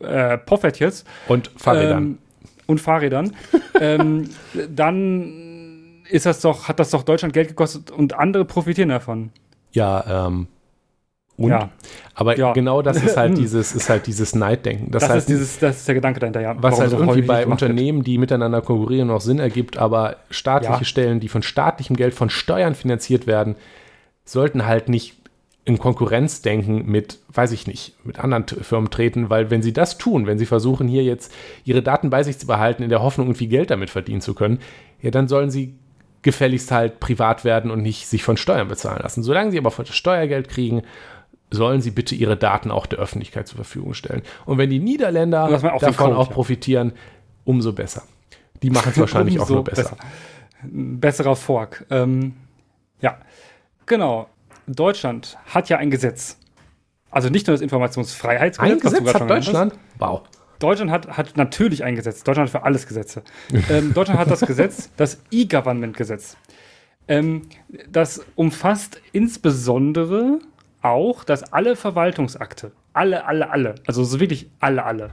äh, Poffertjes. Und Fahrrädern. Ähm, und Fahrrädern, ähm, dann ist das doch, hat das doch Deutschland Geld gekostet und andere profitieren davon. Ja, ähm, und? Ja. Aber ja. genau das ist halt dieses, ist halt dieses Neiddenken. Das, das heißt, ist dieses, das ist der Gedanke dahinter, ja. Was halt irgendwie bei Unternehmen, die miteinander konkurrieren, noch Sinn ergibt, aber staatliche ja. Stellen, die von staatlichem Geld, von Steuern finanziert werden, sollten halt nicht in Konkurrenzdenken mit, weiß ich nicht, mit anderen Firmen treten, weil wenn sie das tun, wenn sie versuchen, hier jetzt ihre Daten bei sich zu behalten, in der Hoffnung, irgendwie Geld damit verdienen zu können, ja, dann sollen sie gefälligst halt privat werden und nicht sich von Steuern bezahlen lassen. Solange sie aber von Steuergeld kriegen, sollen sie bitte ihre Daten auch der Öffentlichkeit zur Verfügung stellen. Und wenn die Niederländer auch davon Code, auch profitieren, umso besser. Die machen es wahrscheinlich auch nur besser. besser. Besserer Fork. Ähm, ja, genau. Deutschland hat ja ein Gesetz. Also nicht nur das Informationsfreiheitsgesetz. Ein Gesetz hat Deutschland? Wow. Deutschland hat, hat natürlich ein Gesetz. Deutschland hat für alles Gesetze. ähm, Deutschland hat das Gesetz, das E-Government-Gesetz. Ähm, das umfasst insbesondere auch, dass alle Verwaltungsakte, alle, alle, alle, also so wirklich alle, alle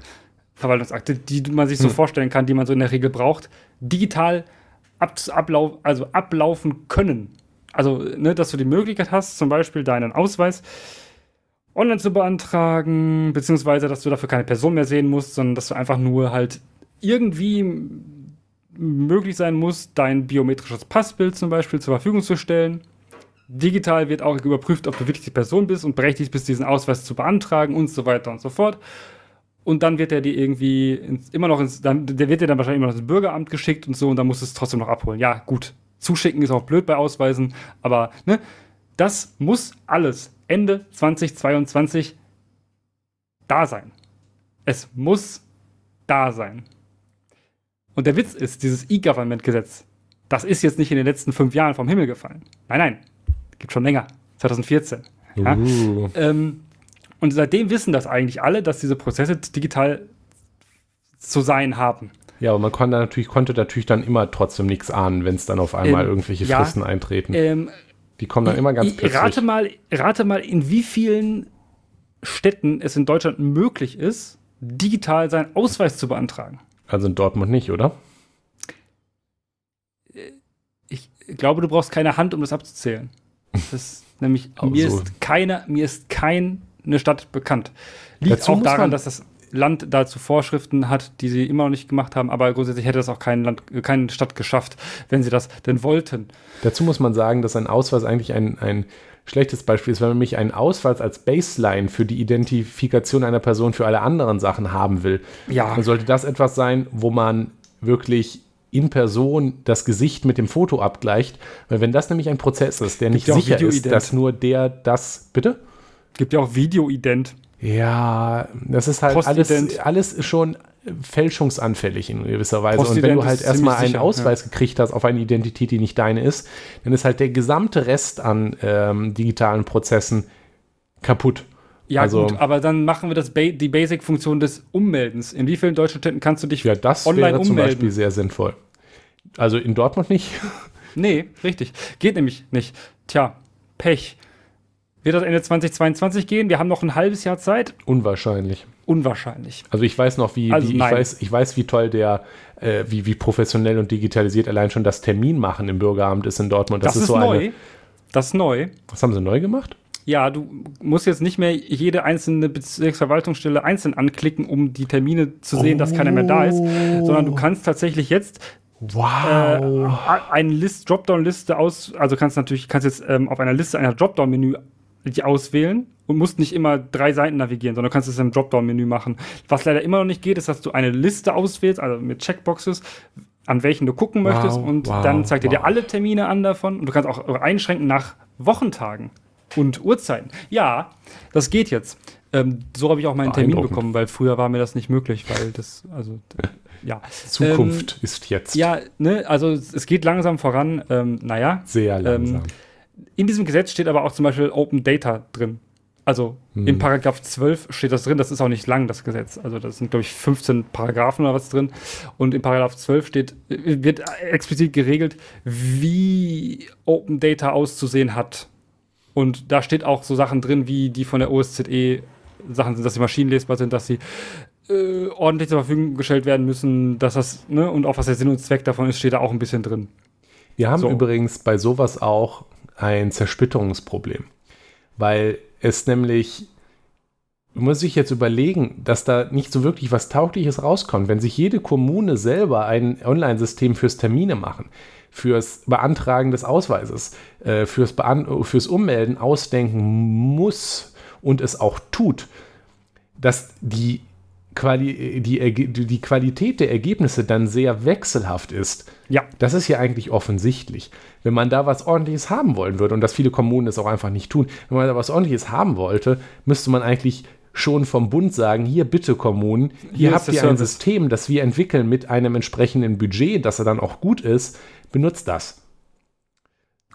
Verwaltungsakte, die man sich so hm. vorstellen kann, die man so in der Regel braucht, digital ab, ablauf, also ablaufen können. Also, ne, dass du die Möglichkeit hast, zum Beispiel deinen Ausweis online zu beantragen, beziehungsweise, dass du dafür keine Person mehr sehen musst, sondern dass du einfach nur halt irgendwie möglich sein muss, dein biometrisches Passbild zum Beispiel zur Verfügung zu stellen. Digital wird auch überprüft, ob du wirklich die Person bist und berechtigt bist, diesen Ausweis zu beantragen und so weiter und so fort. Und dann wird er dir irgendwie ins, immer noch ins, dann, der wird dir dann wahrscheinlich immer noch ins Bürgeramt geschickt und so und dann musst du es trotzdem noch abholen. Ja, gut, Zuschicken ist auch blöd bei Ausweisen, aber ne, das muss alles Ende 2022 da sein. Es muss da sein. Und der Witz ist, dieses E-Government-Gesetz, das ist jetzt nicht in den letzten fünf Jahren vom Himmel gefallen. Nein, nein, gibt schon länger, 2014. Ja? Uh. Ähm, und seitdem wissen das eigentlich alle, dass diese Prozesse digital zu sein haben. Ja, aber man konnte natürlich, konnte natürlich dann immer trotzdem nichts ahnen, wenn es dann auf einmal ähm, irgendwelche Fristen ja, eintreten. Ähm, die kommen dann immer ganz ich, plötzlich. Rate mal, rate mal, in wie vielen Städten es in Deutschland möglich ist, digital seinen Ausweis zu beantragen. Also in Dortmund nicht, oder? Äh, ich glaube, du brauchst keine Hand, um das abzuzählen. Das ist nämlich, mir, so. ist keine, mir ist keine Stadt bekannt. Liegt Dazu auch daran, dass das Land dazu Vorschriften hat, die sie immer noch nicht gemacht haben, aber grundsätzlich hätte das auch kein Land, keine Stadt geschafft, wenn sie das denn wollten. Dazu muss man sagen, dass ein Ausweis eigentlich ein, ein schlechtes Beispiel ist, wenn man nämlich einen Ausweis als Baseline für die Identifikation einer Person für alle anderen Sachen haben will. Ja. Dann sollte das etwas sein, wo man wirklich in Person das Gesicht mit dem Foto abgleicht, weil wenn das nämlich ein Prozess ist, der nicht sicher ist, dass nur der das, bitte? Gibt ja auch Videoident. Ja, das ist halt alles, alles schon fälschungsanfällig in gewisser Weise. Und wenn du halt erstmal einen Ausweis ja. gekriegt hast auf eine Identität, die nicht deine ist, dann ist halt der gesamte Rest an ähm, digitalen Prozessen kaputt. Ja, also, gut, aber dann machen wir das ba die Basic-Funktion des Ummeldens. In wie vielen deutschen Städten kannst du dich ja, das online wäre ummelden? zum Beispiel sehr sinnvoll. Also in Dortmund nicht. Nee, richtig. Geht nämlich nicht. Tja, Pech Wird das Ende 2022 gehen? Wir haben noch ein halbes Jahr Zeit. Unwahrscheinlich. Unwahrscheinlich. Also ich weiß noch, wie, Also wie ich, weiß, ich weiß, wie toll der, äh, wie, wie professionell und digitalisiert allein schon das Termin machen im Bürgeramt ist in Dortmund. Das, ist, so neu. eine. Das ist neu. Was haben sie neu gemacht? Ja, du musst jetzt nicht mehr jede einzelne Bezirksverwaltungsstelle einzeln anklicken, um die Termine zu sehen, dass keiner mehr da ist, sondern du kannst tatsächlich jetzt Wow. äh, eine List, Dropdown-Liste aus, also kannst natürlich, kannst jetzt ähm, auf einer Liste einer Dropdown-Menü die auswählen und musst nicht immer drei Seiten navigieren, sondern kannst es im Dropdown-Menü machen. Was leider immer noch nicht geht, ist, dass du eine Liste auswählst, also mit Checkboxes, an welchen du gucken Wow, möchtest und wow, dann zeigt er dir wow. alle Termine an davon und du kannst auch einschränken nach Wochentagen und Uhrzeiten. Ja, das geht jetzt. Ähm, so habe ich auch meinen Termin bekommen, weil früher war mir das nicht möglich, weil das, also, ja. Zukunft ist jetzt Ähm, Ja, ne, also es geht langsam voran. Ähm, naja, sehr langsam. In diesem Gesetz steht aber auch zum Beispiel Open Data drin. Also Hm. in Paragraph 12 steht das drin, das ist auch nicht lang, das Gesetz. Also das sind, glaube ich, 15 Paragraphen oder was drin. Und in Paragraph 12 steht, wird explizit geregelt, wie Open Data auszusehen hat. Und da steht auch so Sachen drin, wie die von der OSZE Sachen sind, dass sie maschinenlesbar sind, dass sie äh, ordentlich zur Verfügung gestellt werden müssen, dass das, ne, und auch was der Sinn und Zweck davon ist, steht da auch ein bisschen drin. Wir haben So. übrigens bei sowas auch ein Zersplitterungsproblem, weil es nämlich, muss sich jetzt überlegen, dass da nicht so wirklich was Taugliches rauskommt, wenn sich jede Kommune selber ein Online-System fürs Termine machen, fürs Beantragen des Ausweises, äh, fürs, Bean fürs Ummelden ausdenken muss und es auch tut, dass die, Quali die, die Qualität der Ergebnisse dann sehr wechselhaft ist. Ja, Das ist ja eigentlich offensichtlich. Wenn man da was Ordentliches haben wollen würde, und dass viele Kommunen das auch einfach nicht tun, wenn man da was Ordentliches haben wollte, müsste man eigentlich schon vom Bund sagen, hier bitte Kommunen, hier, Hier habt ihr ein. System, das wir entwickeln mit einem entsprechenden Budget, das er dann auch gut ist, benutzt das.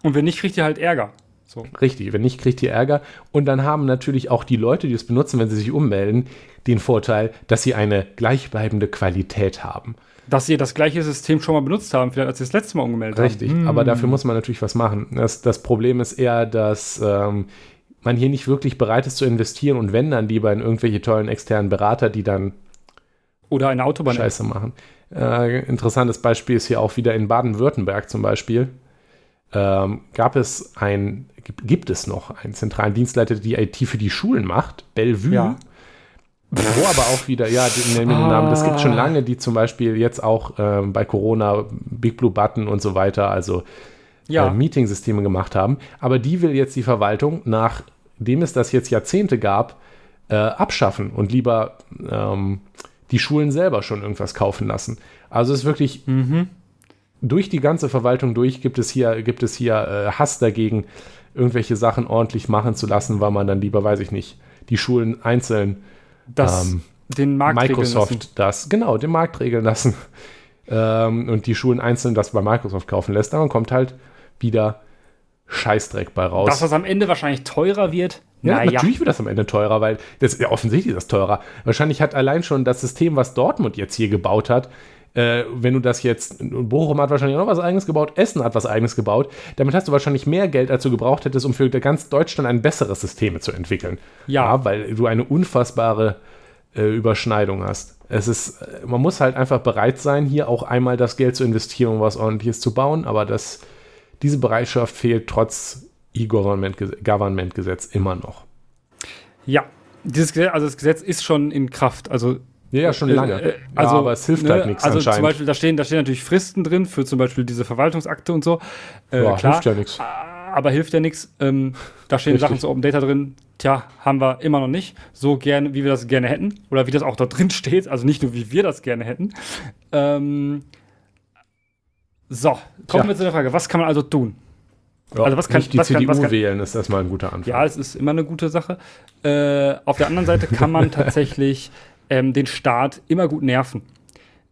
und wenn nicht, kriegt ihr halt Ärger. So. Richtig, wenn nicht, kriegt ihr Ärger. Und dann haben natürlich auch die Leute, die es benutzen, wenn sie sich ummelden, den Vorteil, dass sie eine gleichbleibende Qualität haben. Dass ihr das gleiche System schon mal benutzt haben, vielleicht als ihr das letzte Mal umgemeldet Richtig, habt. aber dafür muss man natürlich was machen. Das, das Problem ist eher, dass ähm, man hier nicht wirklich bereit ist zu investieren und wenn dann lieber in irgendwelche tollen externen Berater, die dann Oder eine Autobahn. Scheiße machen. Äh, interessantes Beispiel ist hier auch wieder in Baden-Württemberg zum Beispiel. Ähm, gab es ein, gibt, es noch einen zentralen Dienstleiter, der die IT für die Schulen macht, Bellevue. Ja. Wo aber auch wieder, ja, mir den Namen. Das gibt schon lange, die zum Beispiel jetzt auch ähm, bei Corona Big Blue Button und so weiter, also Ja. äh, Meeting-Systeme gemacht haben. Aber die will jetzt die Verwaltung, nachdem es das jetzt Jahrzehnte gab, äh, abschaffen und lieber ähm, die Schulen selber schon irgendwas kaufen lassen. Also es ist wirklich durch die ganze Verwaltung durch gibt es hier, gibt es hier äh, Hass dagegen, irgendwelche Sachen ordentlich machen zu lassen, weil man dann lieber, weiß ich nicht, die Schulen einzeln das ähm, den Markt regeln Microsoft das, genau, den Markt regeln lassen ähm, und die Schulen einzeln das bei Microsoft kaufen lässt, dann kommt halt wieder Scheißdreck bei raus. Dass das am Ende wahrscheinlich teurer wird. ja, naja. natürlich wird das am Ende teurer, weil das ja offensichtlich ist das teurer. Wahrscheinlich hat allein schon das System, was Dortmund jetzt hier gebaut hat, äh, wenn du das jetzt, Bochum hat wahrscheinlich auch noch was eigenes gebaut, Essen hat was eigenes gebaut, damit hast du wahrscheinlich mehr Geld, als du gebraucht hättest, um für ganz Deutschland ein besseres System zu entwickeln. Ja. weil du eine unfassbare äh, Überschneidung hast. Es ist, äh, man muss halt einfach bereit sein, hier auch einmal das Geld zu investieren, um was ordentliches zu bauen, aber das, diese Bereitschaft fehlt trotz E-Government-Gesetz immer noch. Ja. Dieses Gesetz, also das Gesetz ist schon in Kraft. Also Ja, ja, schon Äh, lange. äh, also, ja, aber es hilft ne, halt nichts Also zum. Beispiel, da stehen, da stehen natürlich Fristen drin für zum Beispiel diese Verwaltungsakte und so. Äh, ja, klar, hilft ja nichts. aber hilft ja nichts. Ähm, da stehen Richtig. Sachen zu Open Data drin. Tja, haben wir immer noch nicht. So gerne, wie wir das gerne hätten. Oder wie das auch da drin steht. Also nicht nur, wie wir das gerne hätten. Ähm, so, kommen Tja. wir zu der Frage, was kann man also tun? Ja, also was kann- nicht die was kann- CDU was kann- wählen, ist erstmal ein guter Anfang. Ja, es ist immer eine gute Sache. Äh, auf der anderen Seite kann man tatsächlich ähm, den Staat immer gut nerven.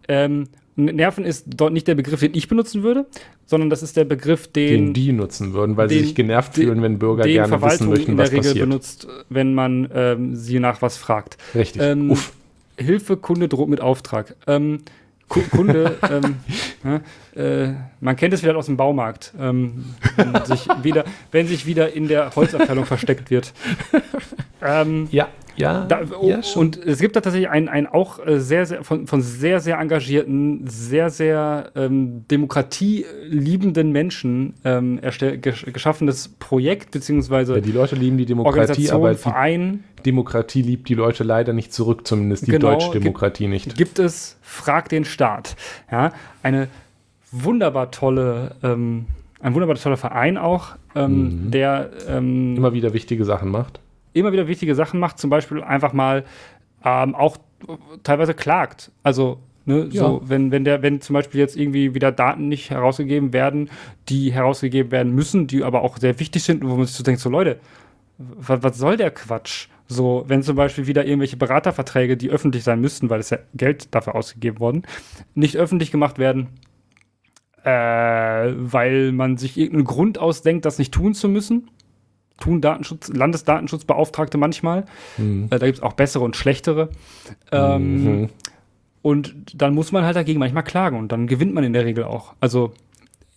Ähm, nerven ist dort nicht der Begriff, den ich benutzen würde, sondern das ist der Begriff, den den, die nutzen würden, weil sie den- sich genervt den- fühlen, wenn Bürger gerne wissen Verwaltung möchten, in der was Regel passiert. benutzt, wenn man ähm, sie nach was fragt. Richtig. Ähm, Uff. Hilfe, Kunde droht mit Auftrag. Ähm, Kunde, ähm, äh, man kennt es vielleicht aus dem Baumarkt, ähm, wenn, sich wieder, wenn sich wieder in der Holzabteilung versteckt wird. Ähm, ja, ja, da, oh, ja und es gibt da tatsächlich ein, ein auch äh, sehr, sehr von, von sehr, sehr engagierten, sehr, sehr ähm, demokratieliebenden Menschen ähm, gesch geschaffenes Projekt, beziehungsweise ja, die Leute lieben die Demokratie, aber Verein. Demokratie liebt die Leute leider nicht zurück, zumindest die genau, deutsche Demokratie gibt, nicht. Gibt es Frag den Staat. Ja, eine wunderbar tolle ähm, ein wunderbar toller Verein auch, ähm, mhm. der ähm, immer wieder wichtige Sachen macht immer wieder wichtige Sachen macht, zum Beispiel einfach mal ähm, auch teilweise klagt. Also Ne, ja. so, wenn, wenn der, wenn zum Beispiel jetzt irgendwie wieder Daten nicht herausgegeben werden, die herausgegeben werden müssen, die aber auch sehr wichtig sind, wo man sich so denkt, so Leute, was, was soll der Quatsch? So, wenn zum Beispiel wieder irgendwelche Beraterverträge, die öffentlich sein müssten, weil es ja Geld dafür ausgegeben worden, nicht öffentlich gemacht werden, äh, weil man sich irgendeinen Grund ausdenkt, das nicht tun zu müssen, tun Datenschutz, Landesdatenschutzbeauftragte manchmal. Mhm. Äh, da gibt es auch bessere und schlechtere. Ähm, mhm. Und dann muss man halt dagegen manchmal klagen und dann gewinnt man in der Regel auch. Also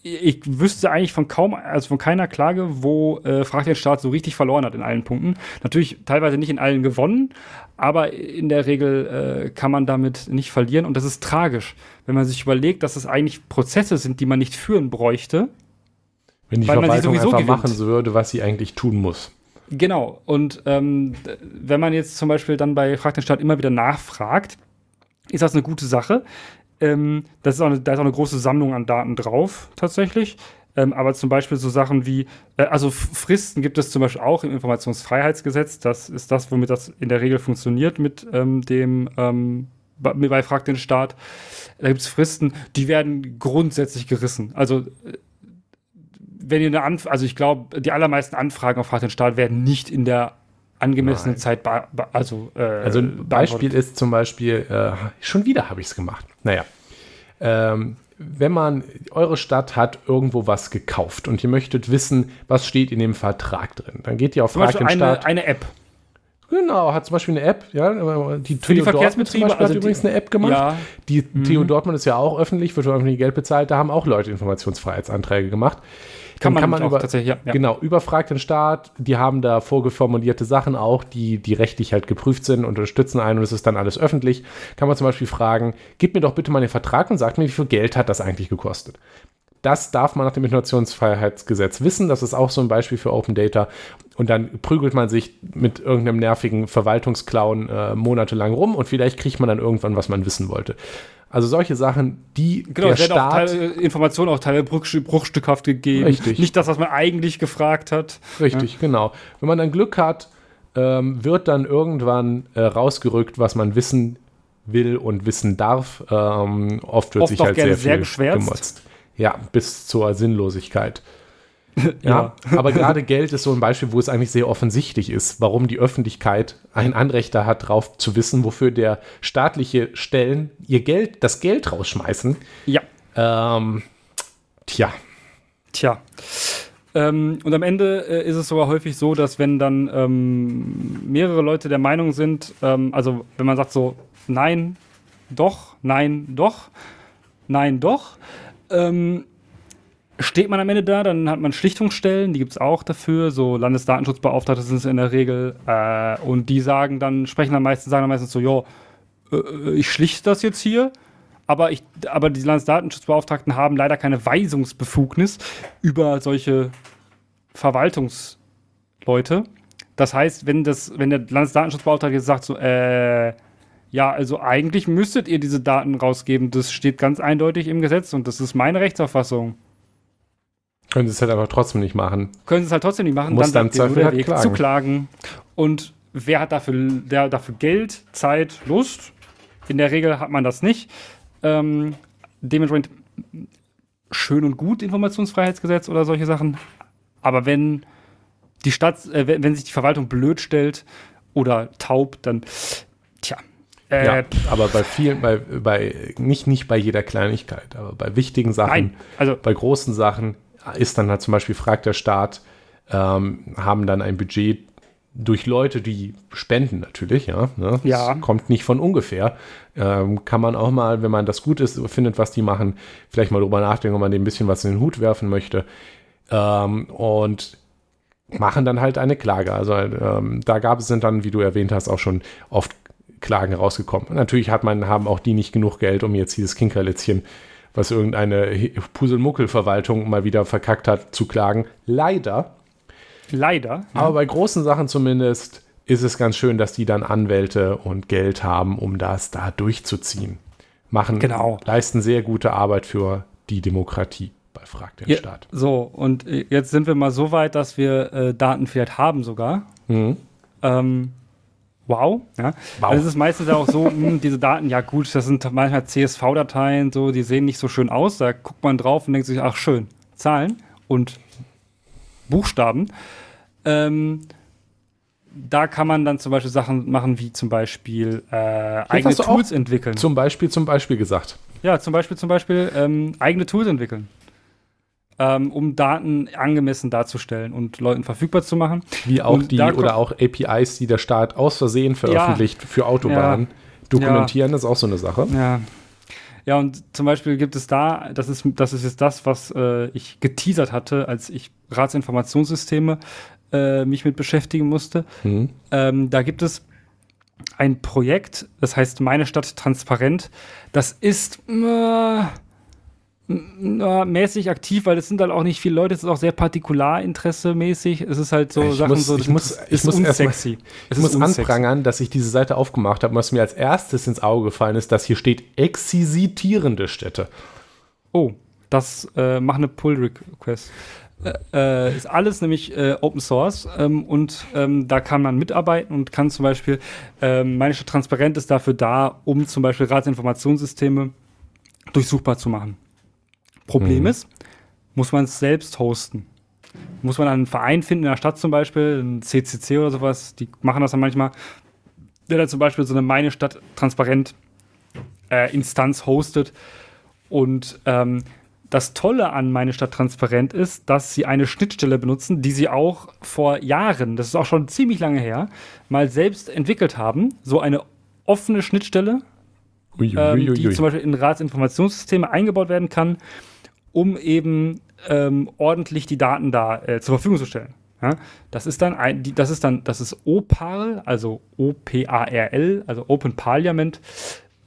ich wüsste eigentlich von kaum, also von keiner Klage, wo äh, Fragt den Staat so richtig verloren hat in allen Punkten. Natürlich teilweise nicht in allen gewonnen, aber in der Regel äh, kann man damit nicht verlieren und das ist tragisch, wenn man sich überlegt, dass es eigentlich Prozesse sind, die man nicht führen bräuchte, wenn die Weil Verwaltung einfach gewinnt. machen würde, was sie eigentlich tun muss. Genau. Und ähm, wenn man jetzt zum Beispiel dann bei Frag den Staat immer wieder nachfragt, ist das eine gute Sache. Ähm, das ist auch eine, da ist auch eine große Sammlung an Daten drauf, tatsächlich. Ähm, aber zum Beispiel so Sachen wie, äh, also Fristen gibt es zum Beispiel auch im Informationsfreiheitsgesetz. Das ist das, womit das in der Regel funktioniert mit ähm, dem ähm, bei Frag den Staat. Da gibt es Fristen, die werden grundsätzlich gerissen. Also äh, wenn ihr eine Anfrage, also ich glaube, die allermeisten Anfragen auf Rat den Staat werden nicht in der angemessenen Nein. Zeit, also äh, Also ein Beispiel ist zum Beispiel, äh, schon wieder habe ich es gemacht. Naja, ähm, wenn man, eure Stadt hat irgendwo was gekauft und ihr möchtet wissen, was steht in dem Vertrag drin, dann geht ihr auf Frag den eine, Staat. eine App. Genau, hat zum Beispiel eine App, ja. Die Für Theo die Dortmund zum Beispiel also hat übrigens eine App gemacht. Ja. Die mhm. Theo Dortmund ist ja auch öffentlich, wird öffentlich Geld bezahlt, da haben auch Leute Informationsfreiheitsanträge gemacht. Kann man, kann man über, tatsächlich, ja, ja. Genau, überfragt den Staat, die haben da vorgeformulierte Sachen auch, die, die rechtlich halt geprüft sind, unterstützen einen und es ist dann alles öffentlich. Kann man zum Beispiel fragen, gib mir doch bitte mal den Vertrag und sag mir, wie viel Geld hat das eigentlich gekostet. Das darf man nach dem Informationsfreiheitsgesetz wissen. Das ist auch so ein Beispiel für Open Data. Und dann prügelt man sich mit irgendeinem nervigen Verwaltungsclown äh, monatelang rum und vielleicht kriegt man dann irgendwann, was man wissen wollte. Also solche Sachen, die genau, der Staat... Auch Teile, Informationen auch teilweise bruchstückhaft gegeben. Richtig. Nicht das, was man eigentlich gefragt hat. Richtig, ja. genau. Wenn man dann Glück hat, ähm, wird dann irgendwann äh, rausgerückt, was man wissen will und wissen darf. Ähm, oft wird oft sich halt sehr viel sehr gemotzt. Ja, bis zur Sinnlosigkeit. ja, aber gerade Geld ist so ein Beispiel, wo es eigentlich sehr offensichtlich ist, warum die Öffentlichkeit ein Anrecht da hat, darauf zu wissen, wofür der staatliche Stellen ihr Geld, das Geld rausschmeißen. Ja. Ähm, tja. Tja. Ähm, und am Ende äh, ist es sogar häufig so, dass wenn dann ähm, mehrere Leute der Meinung sind, ähm, also wenn man sagt so, nein, doch, nein, doch, nein, doch, ähm, steht man am Ende da, dann hat man Schlichtungsstellen, die gibt es auch dafür, so Landesdatenschutzbeauftragte sind es in der Regel, äh, und die sagen dann, sprechen dann meistens, sagen dann meistens so, ja, äh, ich schlichte das jetzt hier, aber, ich, aber die Landesdatenschutzbeauftragten haben leider keine Weisungsbefugnis über solche Verwaltungsleute. Das heißt, wenn, das, wenn der Landesdatenschutzbeauftragte jetzt sagt, so, äh, ja, also eigentlich müsstet ihr diese Daten rausgeben, das steht ganz eindeutig im Gesetz und das ist meine Rechtsauffassung. Können sie es halt aber trotzdem nicht machen. Können sie es halt trotzdem nicht machen, Muss dann, bleibt der halt Weg klagen. zu klagen. Und wer hat dafür, der, dafür Geld, Zeit, Lust? In der Regel hat man das nicht. Ähm, dementsprechend schön und gut Informationsfreiheitsgesetz oder solche Sachen. Aber wenn die Stadt, äh, wenn sich die Verwaltung blöd stellt oder taub, dann tja. Äh, ja, aber bei vielen, bei, bei nicht, nicht bei jeder Kleinigkeit, aber bei wichtigen Sachen, nein, also, bei großen Sachen ist dann halt zum Beispiel, fragt der Staat, ähm, haben dann ein Budget durch Leute, die spenden natürlich, ja. Ne? Ja. Das kommt nicht von ungefähr. Ähm, kann man auch mal, wenn man das gut ist, findet, was die machen, vielleicht mal drüber nachdenken, ob man dem ein bisschen was in den Hut werfen möchte. Ähm, und machen dann halt eine Klage. Also ähm, da gab es dann, wie du erwähnt hast, auch schon oft Klagen rausgekommen. Natürlich hat man, haben auch die nicht genug Geld, um jetzt dieses Kinkerlitzchen, was irgendeine Puselmuckel-Verwaltung mal wieder verkackt hat, zu klagen. Leider. Leider. Aber bei großen Sachen zumindest ist es ganz schön, dass die dann Anwälte und Geld haben, um das da durchzuziehen. Machen, Genau. leisten sehr gute Arbeit für die Demokratie bei Frag den Ja, Staat. so, und jetzt sind wir mal so weit, dass wir äh, Daten vielleicht haben sogar. Mhm. Ähm, wow. Ja. Wow. Also es ist meistens auch so, mh, diese Daten, ja gut, das sind manchmal CSV-Dateien, so, die sehen nicht so schön aus. Da guckt man drauf und denkt sich, ach schön, Zahlen und Buchstaben. Ähm, da kann man dann zum Beispiel Sachen machen, wie zum Beispiel äh, eigene Tools entwickeln. Zum Beispiel, zum Beispiel gesagt. Ja, zum Beispiel, zum Beispiel ähm, eigene Tools entwickeln. Ähm, um Daten angemessen darzustellen und Leuten verfügbar zu machen. Wie auch Und die oder auch APIs, die der Staat aus Versehen veröffentlicht für Autobahnen. Dokumentieren ist auch so eine Sache. Ja. Ja, und zum Beispiel gibt es da, das ist, das ist jetzt das, was äh, ich geteasert hatte, als ich Ratsinformationssysteme äh, mich mit beschäftigen musste. Mhm. Ähm, da gibt es ein Projekt, das heißt Meine Stadt transparent. Das ist äh, äh, mäßig aktiv, weil es sind halt auch nicht viele Leute, es ist auch sehr Partikularinteresse mäßig. Es ist halt so Ich Sachen muss- so, ich muss- ich ist muss mal- unsexy. Es Ich muss unsexy. anprangern, dass ich diese Seite aufgemacht habe und was mir als erstes ins Auge gefallen ist, dass hier steht exisitierende Städte. Oh, das äh, mach eine Pull-Request. Äh, äh, ist alles nämlich äh, Open Source ähm, und ähm, da kann man mitarbeiten und kann zum Beispiel, ähm, meine Stadt Transparent ist dafür da, um zum Beispiel Ratsinformationssysteme durchsuchbar zu machen. Problem Mhm. ist, muss man es selbst hosten. Muss man einen Verein finden in der Stadt zum Beispiel, ein CCC oder sowas, die machen das dann manchmal, der dann zum Beispiel so eine Meine Stadt Transparent äh, Instanz hostet und ähm, das Tolle an Meine Stadt Transparent ist, dass sie eine Schnittstelle benutzen, die sie auch vor Jahren, das ist auch schon ziemlich lange her, mal selbst entwickelt haben. So eine offene Schnittstelle, ähm, die zum Beispiel in Ratsinformationssysteme eingebaut werden kann, um eben ähm, ordentlich die Daten da äh, zur Verfügung zu stellen. Ja? Das ist dann ein, das ist dann, das ist OPARL, also O-P-A-R-L, also Open Parliament.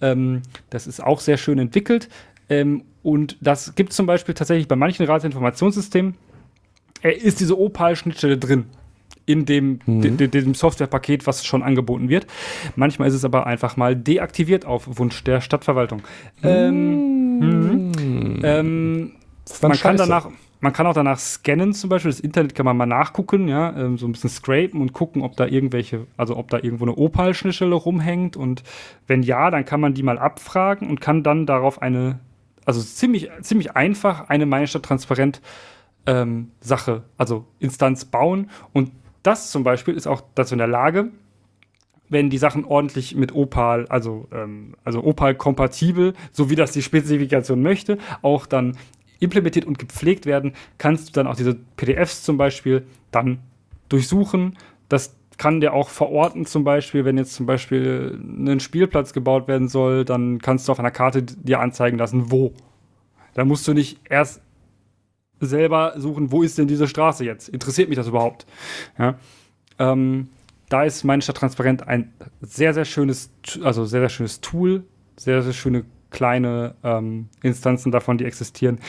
Ähm, das ist auch sehr schön entwickelt. Ähm, und das gibt zum Beispiel tatsächlich bei manchen Ratsinformationssystemen, äh, ist diese OPAL-Schnittstelle drin in dem, de, de, dem Softwarepaket, was schon angeboten wird. Manchmal ist es aber einfach mal deaktiviert auf Wunsch der Stadtverwaltung. Ähm, mhm. ähm, Dann man kann scheiße. danach, man kann auch danach scannen, zum Beispiel. Das Internet kann man mal nachgucken, ja, ähm, so ein bisschen scrapen und gucken, ob da irgendwelche, also ob da irgendwo eine Opal-Schnittstelle rumhängt. Und wenn ja, dann kann man die mal abfragen und kann dann darauf eine, also ziemlich, ziemlich einfach eine Meine Stadt transparent ähm, Sache, also Instanz bauen. Und das zum Beispiel ist auch dazu in der Lage, wenn die Sachen ordentlich mit Opal, also, ähm, also Opal-kompatibel, so wie das die Spezifikation möchte, auch dann implementiert und gepflegt werden, kannst du dann auch diese PDFs zum Beispiel dann durchsuchen. Das kann der auch verorten, zum Beispiel, wenn jetzt zum Beispiel ein Spielplatz gebaut werden soll, dann kannst du auf einer Karte dir anzeigen lassen, wo. Da musst du nicht erst selber suchen, wo ist denn diese Straße jetzt? Interessiert mich das überhaupt? Ja. Ähm, da ist meine Stadt transparent ein sehr, sehr schönes, also sehr, sehr schönes Tool, sehr, sehr schöne kleine ähm, Instanzen davon, die existieren,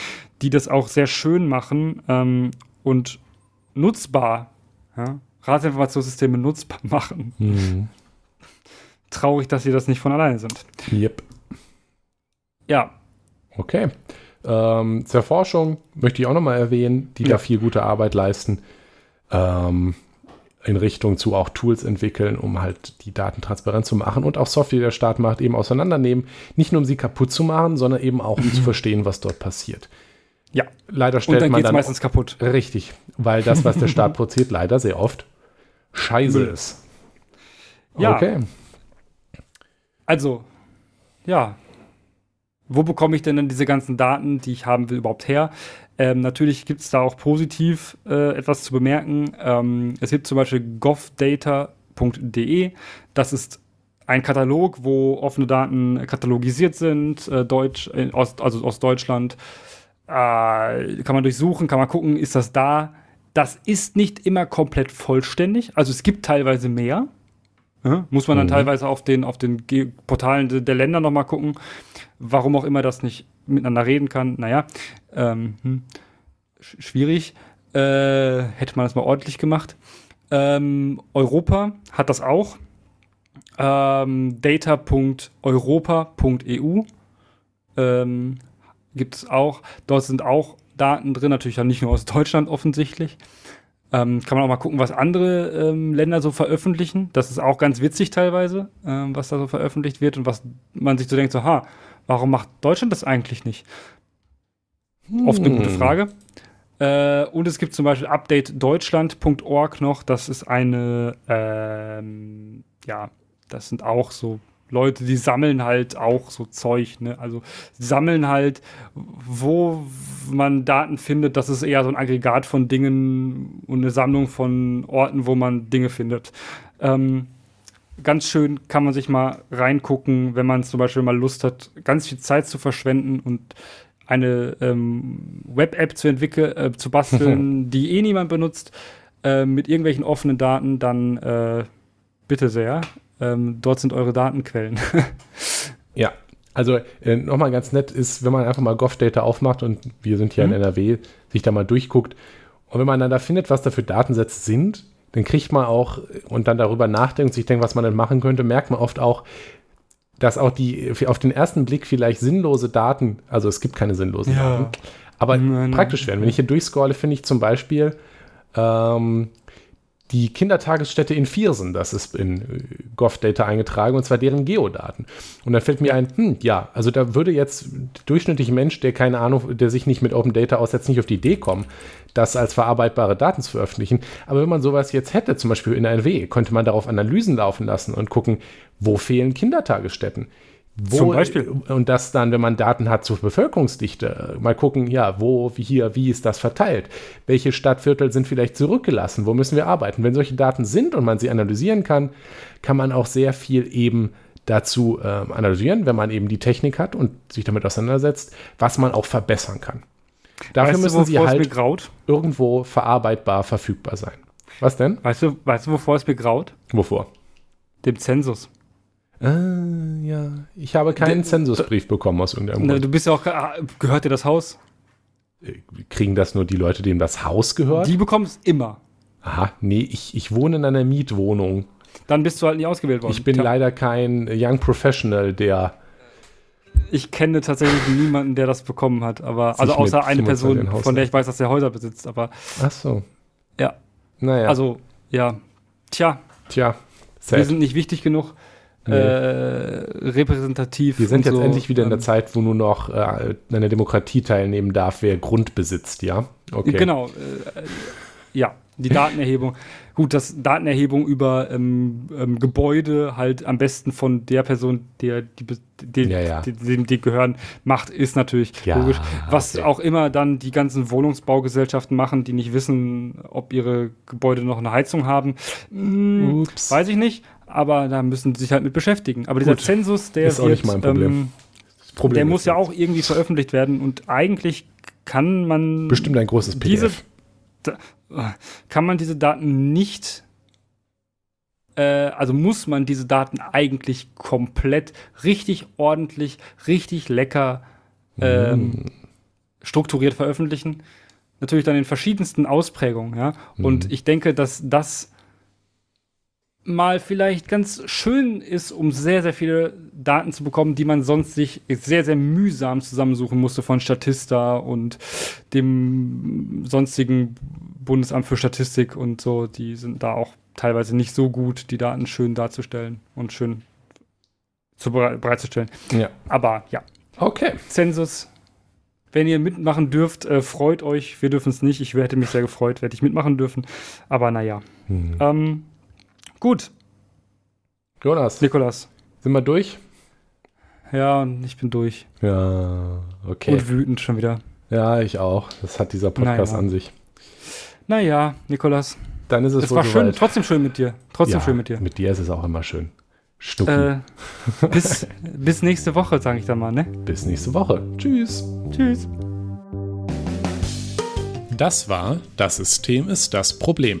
die das auch sehr schön machen ähm, und nutzbar, ja, Ratsinformationssysteme nutzbar machen. Mhm. Traurig, dass sie das nicht von alleine sind. Yep. Ja, Okay. Ähm, zur Forschung möchte ich auch nochmal erwähnen, die Ja. da viel gute Arbeit leisten. Ähm, in Richtung zu auch Tools entwickeln, um halt die Daten transparent zu machen und auch Software, die der Staat macht, eben auseinandernehmen. Nicht nur um sie kaputt zu machen, sondern eben auch um zu verstehen, was dort passiert. ja. Leider Und stellt dann man dann meistens kaputt. richtig, weil das, was der Staat produziert, leider sehr oft Scheiße Müll. ist. Ja. Okay. Also, ja. wo bekomme ich denn dann diese ganzen Daten, die ich haben will, überhaupt her? Ähm, natürlich gibt es da auch positiv äh, etwas zu bemerken. Ähm, es gibt zum Beispiel govdata.de. Das ist ein Katalog, wo offene Daten katalogisiert sind, äh, Deutsch, äh, Ost, also aus Deutschland. Äh, kann man durchsuchen, kann man gucken, ist das da? Das ist nicht immer komplett vollständig. Also es gibt teilweise mehr. Muss man dann mhm. teilweise auf den, auf den Portalen de, der Länder nochmal gucken, warum auch immer das nicht miteinander reden kann. Naja, ähm, hm, schwierig. Äh, hätte man das mal ordentlich gemacht. Ähm, Europa hat das auch ähm, data.europa.eu ähm, gibt es auch. Dort sind auch Daten drin, natürlich dann nicht nur aus Deutschland offensichtlich. Ähm, kann man auch mal gucken, was andere ähm, Länder so veröffentlichen. Das ist auch ganz witzig teilweise, ähm, was da so veröffentlicht wird und was man sich so denkt, so, ha, warum macht Deutschland das eigentlich nicht? Hm. Oft eine gute hm. Frage. Äh, und es gibt zum Beispiel updatedeutschland.org noch. Das ist eine, ähm, ja, das sind auch so Leute, die sammeln halt auch so Zeug, ne? Also sammeln halt, wo man Daten findet, das ist eher so ein Aggregat von Dingen und eine Sammlung von Orten, wo man Dinge findet. Ähm, ganz schön kann man sich mal reingucken, wenn man zum Beispiel mal Lust hat, ganz viel Zeit zu verschwenden und eine ähm, Web-App zu entwickeln, äh, zu basteln, die eh niemand benutzt, äh, mit irgendwelchen offenen Daten, dann äh, bitte sehr ähm, dort sind eure Datenquellen. ja, also äh, nochmal ganz nett ist, wenn man einfach mal GovData aufmacht und wir sind hier mhm. in NRW, sich da mal durchguckt und wenn man dann da findet, was da für Datensätze sind, dann kriegt man auch und dann darüber nachdenkt sich denkt, was man denn machen könnte, merkt man oft auch, dass auch die auf den ersten Blick vielleicht sinnlose Daten, also es gibt keine sinnlosen ja. Daten, aber nein, praktisch werden. Wenn ich hier durchscrolle, finde ich zum Beispiel ähm, die Kindertagesstätte in Viersen, das ist in äh, GovData eingetragen, und zwar deren Geodaten. Und dann fällt mir ein, hm, ja, also da würde jetzt der durchschnittliche Mensch, der keine Ahnung, der sich nicht mit Open Data aussetzt, nicht auf die Idee kommen, das als verarbeitbare Daten zu veröffentlichen. Aber wenn man sowas jetzt hätte, zum Beispiel in NRW, könnte man darauf Analysen laufen lassen und gucken, wo fehlen Kindertagesstätten? Wo, Zum Beispiel. Und das dann, wenn man Daten hat zur Bevölkerungsdichte, mal gucken, ja, wo, wie hier, wie ist das verteilt? Welche Stadtviertel sind vielleicht zurückgelassen? Wo müssen wir arbeiten? Wenn solche Daten sind und man sie analysieren kann, kann man auch sehr viel eben dazu äh, analysieren, wenn man eben die Technik hat und sich damit auseinandersetzt, was man auch verbessern kann. Dafür weißt müssen du, sie halt irgendwo verarbeitbar verfügbar sein. Was denn? Weißt du, weißt du, wovor es mir graut? Wovor? Dem Zensus. Ah, ja. Ich habe keinen Zensusbrief bekommen aus irgendeinem Grund. Du bist ja auch, gehört dir das Haus? Äh, kriegen das nur die Leute, denen das Haus gehört? Die bekommen es immer. Aha, nee, ich, ich wohne in einer Mietwohnung. Dann bist du halt nicht ausgewählt worden. Ich bin Tja. leider kein Young Professional, der. Ich kenne tatsächlich niemanden, der das bekommen hat, aber also außer eine Person, von der ich weiß, dass er Häuser besitzt, aber. Ach so. Ja. Naja. Also, ja. Tja. Tja. Sad. Wir sind nicht wichtig genug nee. äh, repräsentativ. Wir sind jetzt so, endlich wieder in der ähm, Zeit, wo nur noch äh, eine Demokratie teilnehmen darf, wer Grund besitzt, ja? Okay. Genau. Äh, ja, die Datenerhebung. Gut, dass Datenerhebung über ähm, ähm, Gebäude halt am besten von der Person, der die, die, ja, ja. die, die, die gehören, macht, ist natürlich ja, logisch. Was okay. auch immer dann die ganzen Wohnungsbaugesellschaften machen, die nicht wissen, ob ihre Gebäude noch eine Heizung haben, hm, weiß ich nicht aber da müssen sie sich halt mit beschäftigen. Aber dieser Gut, Zensus, der ist auch wird, nicht mein Problem. Ähm, Problem der muss ja auch irgendwie veröffentlicht werden und eigentlich kann man bestimmt ein großes PDF. Diese, kann man diese Daten nicht äh, also muss man diese Daten eigentlich komplett richtig ordentlich, richtig lecker ähm, mm. strukturiert veröffentlichen. Natürlich dann in verschiedensten Ausprägungen, ja. Mm. Und ich denke, dass das mal vielleicht ganz schön ist, um sehr, sehr viele Daten zu bekommen, die man sonst sich sehr, sehr mühsam zusammensuchen musste von Statista und dem sonstigen Bundesamt für Statistik und so. Die sind da auch teilweise nicht so gut, die Daten schön darzustellen und schön zu bereitzustellen. Ja. Aber ja. Okay. Zensus. Wenn ihr mitmachen dürft, äh, freut euch. Wir dürfen es nicht. Ich hätte mich sehr gefreut, hätte ich mitmachen dürfen. Aber naja. Hm. Ähm, Gut. Jonas. Nikolas. Sind wir durch? Ja, und ich bin durch. Ja, okay. Und wütend schon wieder. Ja, ich auch. Das hat dieser Podcast Naja. an sich. Naja, Nikolas. Dann ist es Es wohl war schön, soweit. trotzdem schön mit dir. Trotzdem ja, schön mit dir. Mit dir ist es auch immer schön. Stucken. Äh, bis, bis nächste Woche, sage ich dann mal, ne? Bis nächste Woche. Tschüss. Tschüss. Das war Das System ist das Problem.